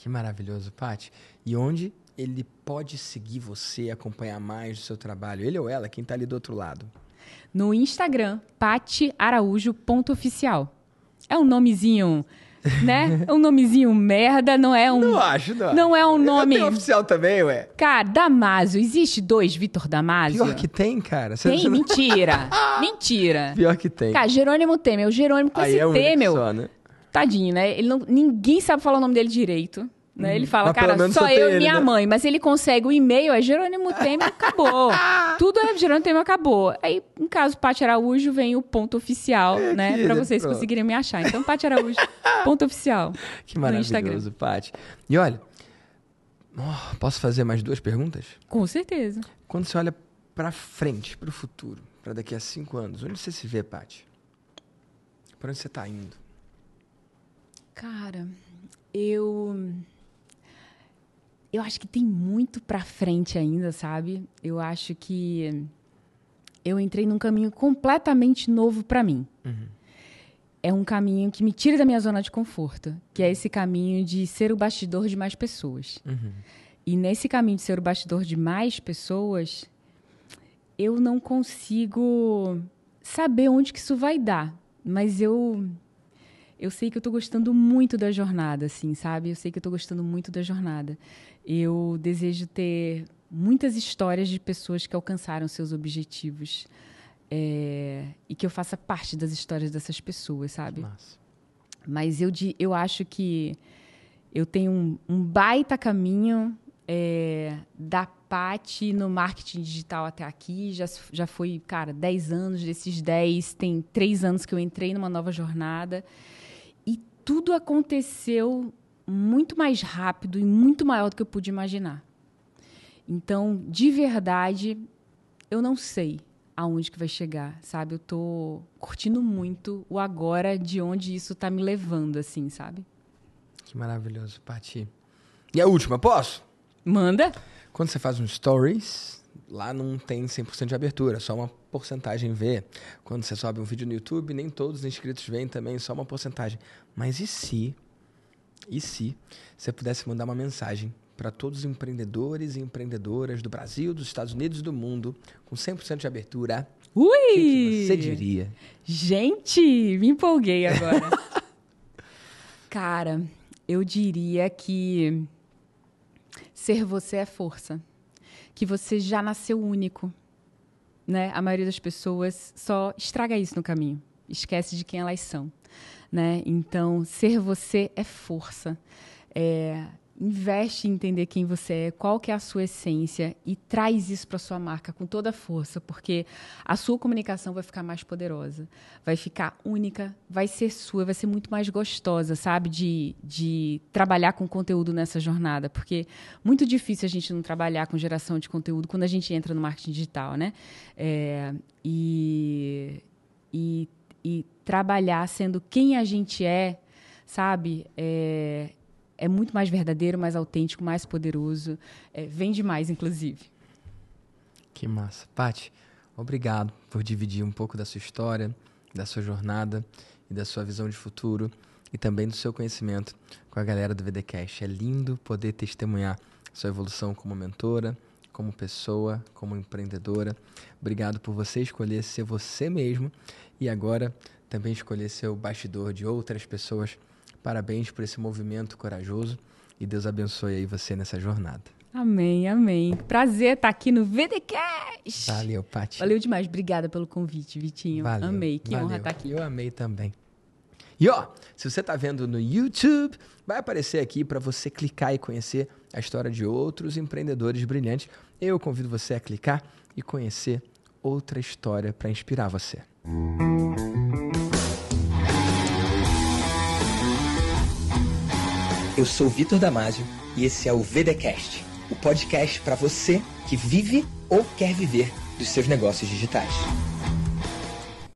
Que maravilhoso, Pati. E onde ele pode seguir você, acompanhar mais do seu trabalho? Ele ou ela, quem está ali do outro lado? No Instagram, patiaraújo.oficial. É um nomezinho né? É um nomezinho merda, não é um. Não acho, não. Não é um nome. Tem oficial também, ué. Cara, Damásio. Existe dois Vitor Damásio? Pior que tem, cara. Você tem? Não... Mentira. Mentira. Pior que tem. Cara, Jerônimo Temer. O Jerônimo com Aí esse é Temer. Só, né? Tadinho, né? Ele não... Ninguém sabe falar o nome dele direito. Né? Ele fala, Mas cara, só eu e ele, minha né? mãe. Mas ele consegue o e-mail, é Jerônimo Temer, acabou. Tudo é Jerônimo Temer, acabou. Aí, no caso, Pati Araújo, vem o ponto oficial, É né? Pra né? vocês Pronto. conseguirem me achar. Então, Pati Araújo, ponto oficial. Que maravilhoso, Pati. E olha, oh, posso fazer mais duas perguntas? Com certeza. Quando você olha pra frente, pro futuro, pra daqui a cinco anos, onde você se vê, Pati? Pra onde você tá indo? Cara, eu. Eu acho que tem muito pra frente ainda, sabe? Eu acho que eu entrei num caminho completamente novo pra mim. É um caminho que me tira da minha zona de conforto, que é esse caminho de ser o bastidor de mais pessoas. E nesse caminho de ser o bastidor de mais pessoas, eu não consigo saber onde que isso vai dar, mas eu eu sei que eu tô gostando muito da jornada, assim, sabe? Eu sei que eu tô gostando muito da jornada. Eu desejo ter muitas histórias de pessoas que alcançaram seus objetivos. é, e que eu faça parte das histórias dessas pessoas, sabe? Massa. Mas eu, eu acho que eu tenho um, um baita caminho é, da Pati no marketing digital até aqui. Já, já foi, cara, 10 anos. Desses 10, tem 3 anos que eu entrei numa nova jornada. Tudo aconteceu muito mais rápido e muito maior do que eu pude imaginar. Então, de verdade, eu não sei aonde que vai chegar, sabe? Eu tô curtindo muito o agora de onde isso tá me levando, assim, sabe? Que maravilhoso, Pati. E a última, posso? Manda. Quando você faz um stories, lá não tem 100% de abertura, só uma porcentagem vê. Quando você sobe um vídeo no YouTube, nem todos os inscritos veem também, só uma porcentagem. Mas e se, e se você pudesse mandar uma mensagem para todos os empreendedores e empreendedoras do Brasil, dos Estados Unidos e do mundo, com 100% de abertura, Ui! o que, que você diria? Gente, me empolguei agora. Cara, eu diria que ser você é força. Que você já nasceu único. Né? A maioria das pessoas só estraga isso no caminho. Esquece de quem elas são. Né? Então, ser você é força. É, investe em entender quem você é, qual que é a sua essência e traz isso para sua marca com toda a força, porque a sua comunicação vai ficar mais poderosa, vai ficar única, vai ser sua, vai ser muito mais gostosa, sabe, de, de trabalhar com conteúdo nessa jornada, porque muito difícil a gente não trabalhar com geração de conteúdo quando a gente entra no marketing digital, né? É, e, e, e trabalhar sendo quem a gente é, sabe? É, é muito mais verdadeiro, mais autêntico, mais poderoso. É, vende mais, inclusive. Que massa. Pati, obrigado por dividir um pouco da sua história, da sua jornada e da sua visão de futuro e também do seu conhecimento com a galera do VDcast. É lindo poder testemunhar sua evolução como mentora, como pessoa, como empreendedora. Obrigado por você escolher ser você mesmo e agora também escolher ser o bastidor de outras pessoas. Parabéns por esse movimento corajoso e Deus abençoe aí você nessa jornada. Amém, amém. Prazer estar aqui no VDCast. Valeu, Pati. Valeu demais. Obrigada pelo convite, Vitinho. Valeu, amei. Que honra valeu. estar aqui. Eu amei também. E ó, se você tá vendo no YouTube, vai aparecer aqui para você clicar e conhecer a história de outros empreendedores brilhantes. Eu convido você a clicar e conhecer outra história para inspirar você. Eu sou Vitor Damasio e esse é o VDcast, o podcast para você que vive ou quer viver dos seus negócios digitais.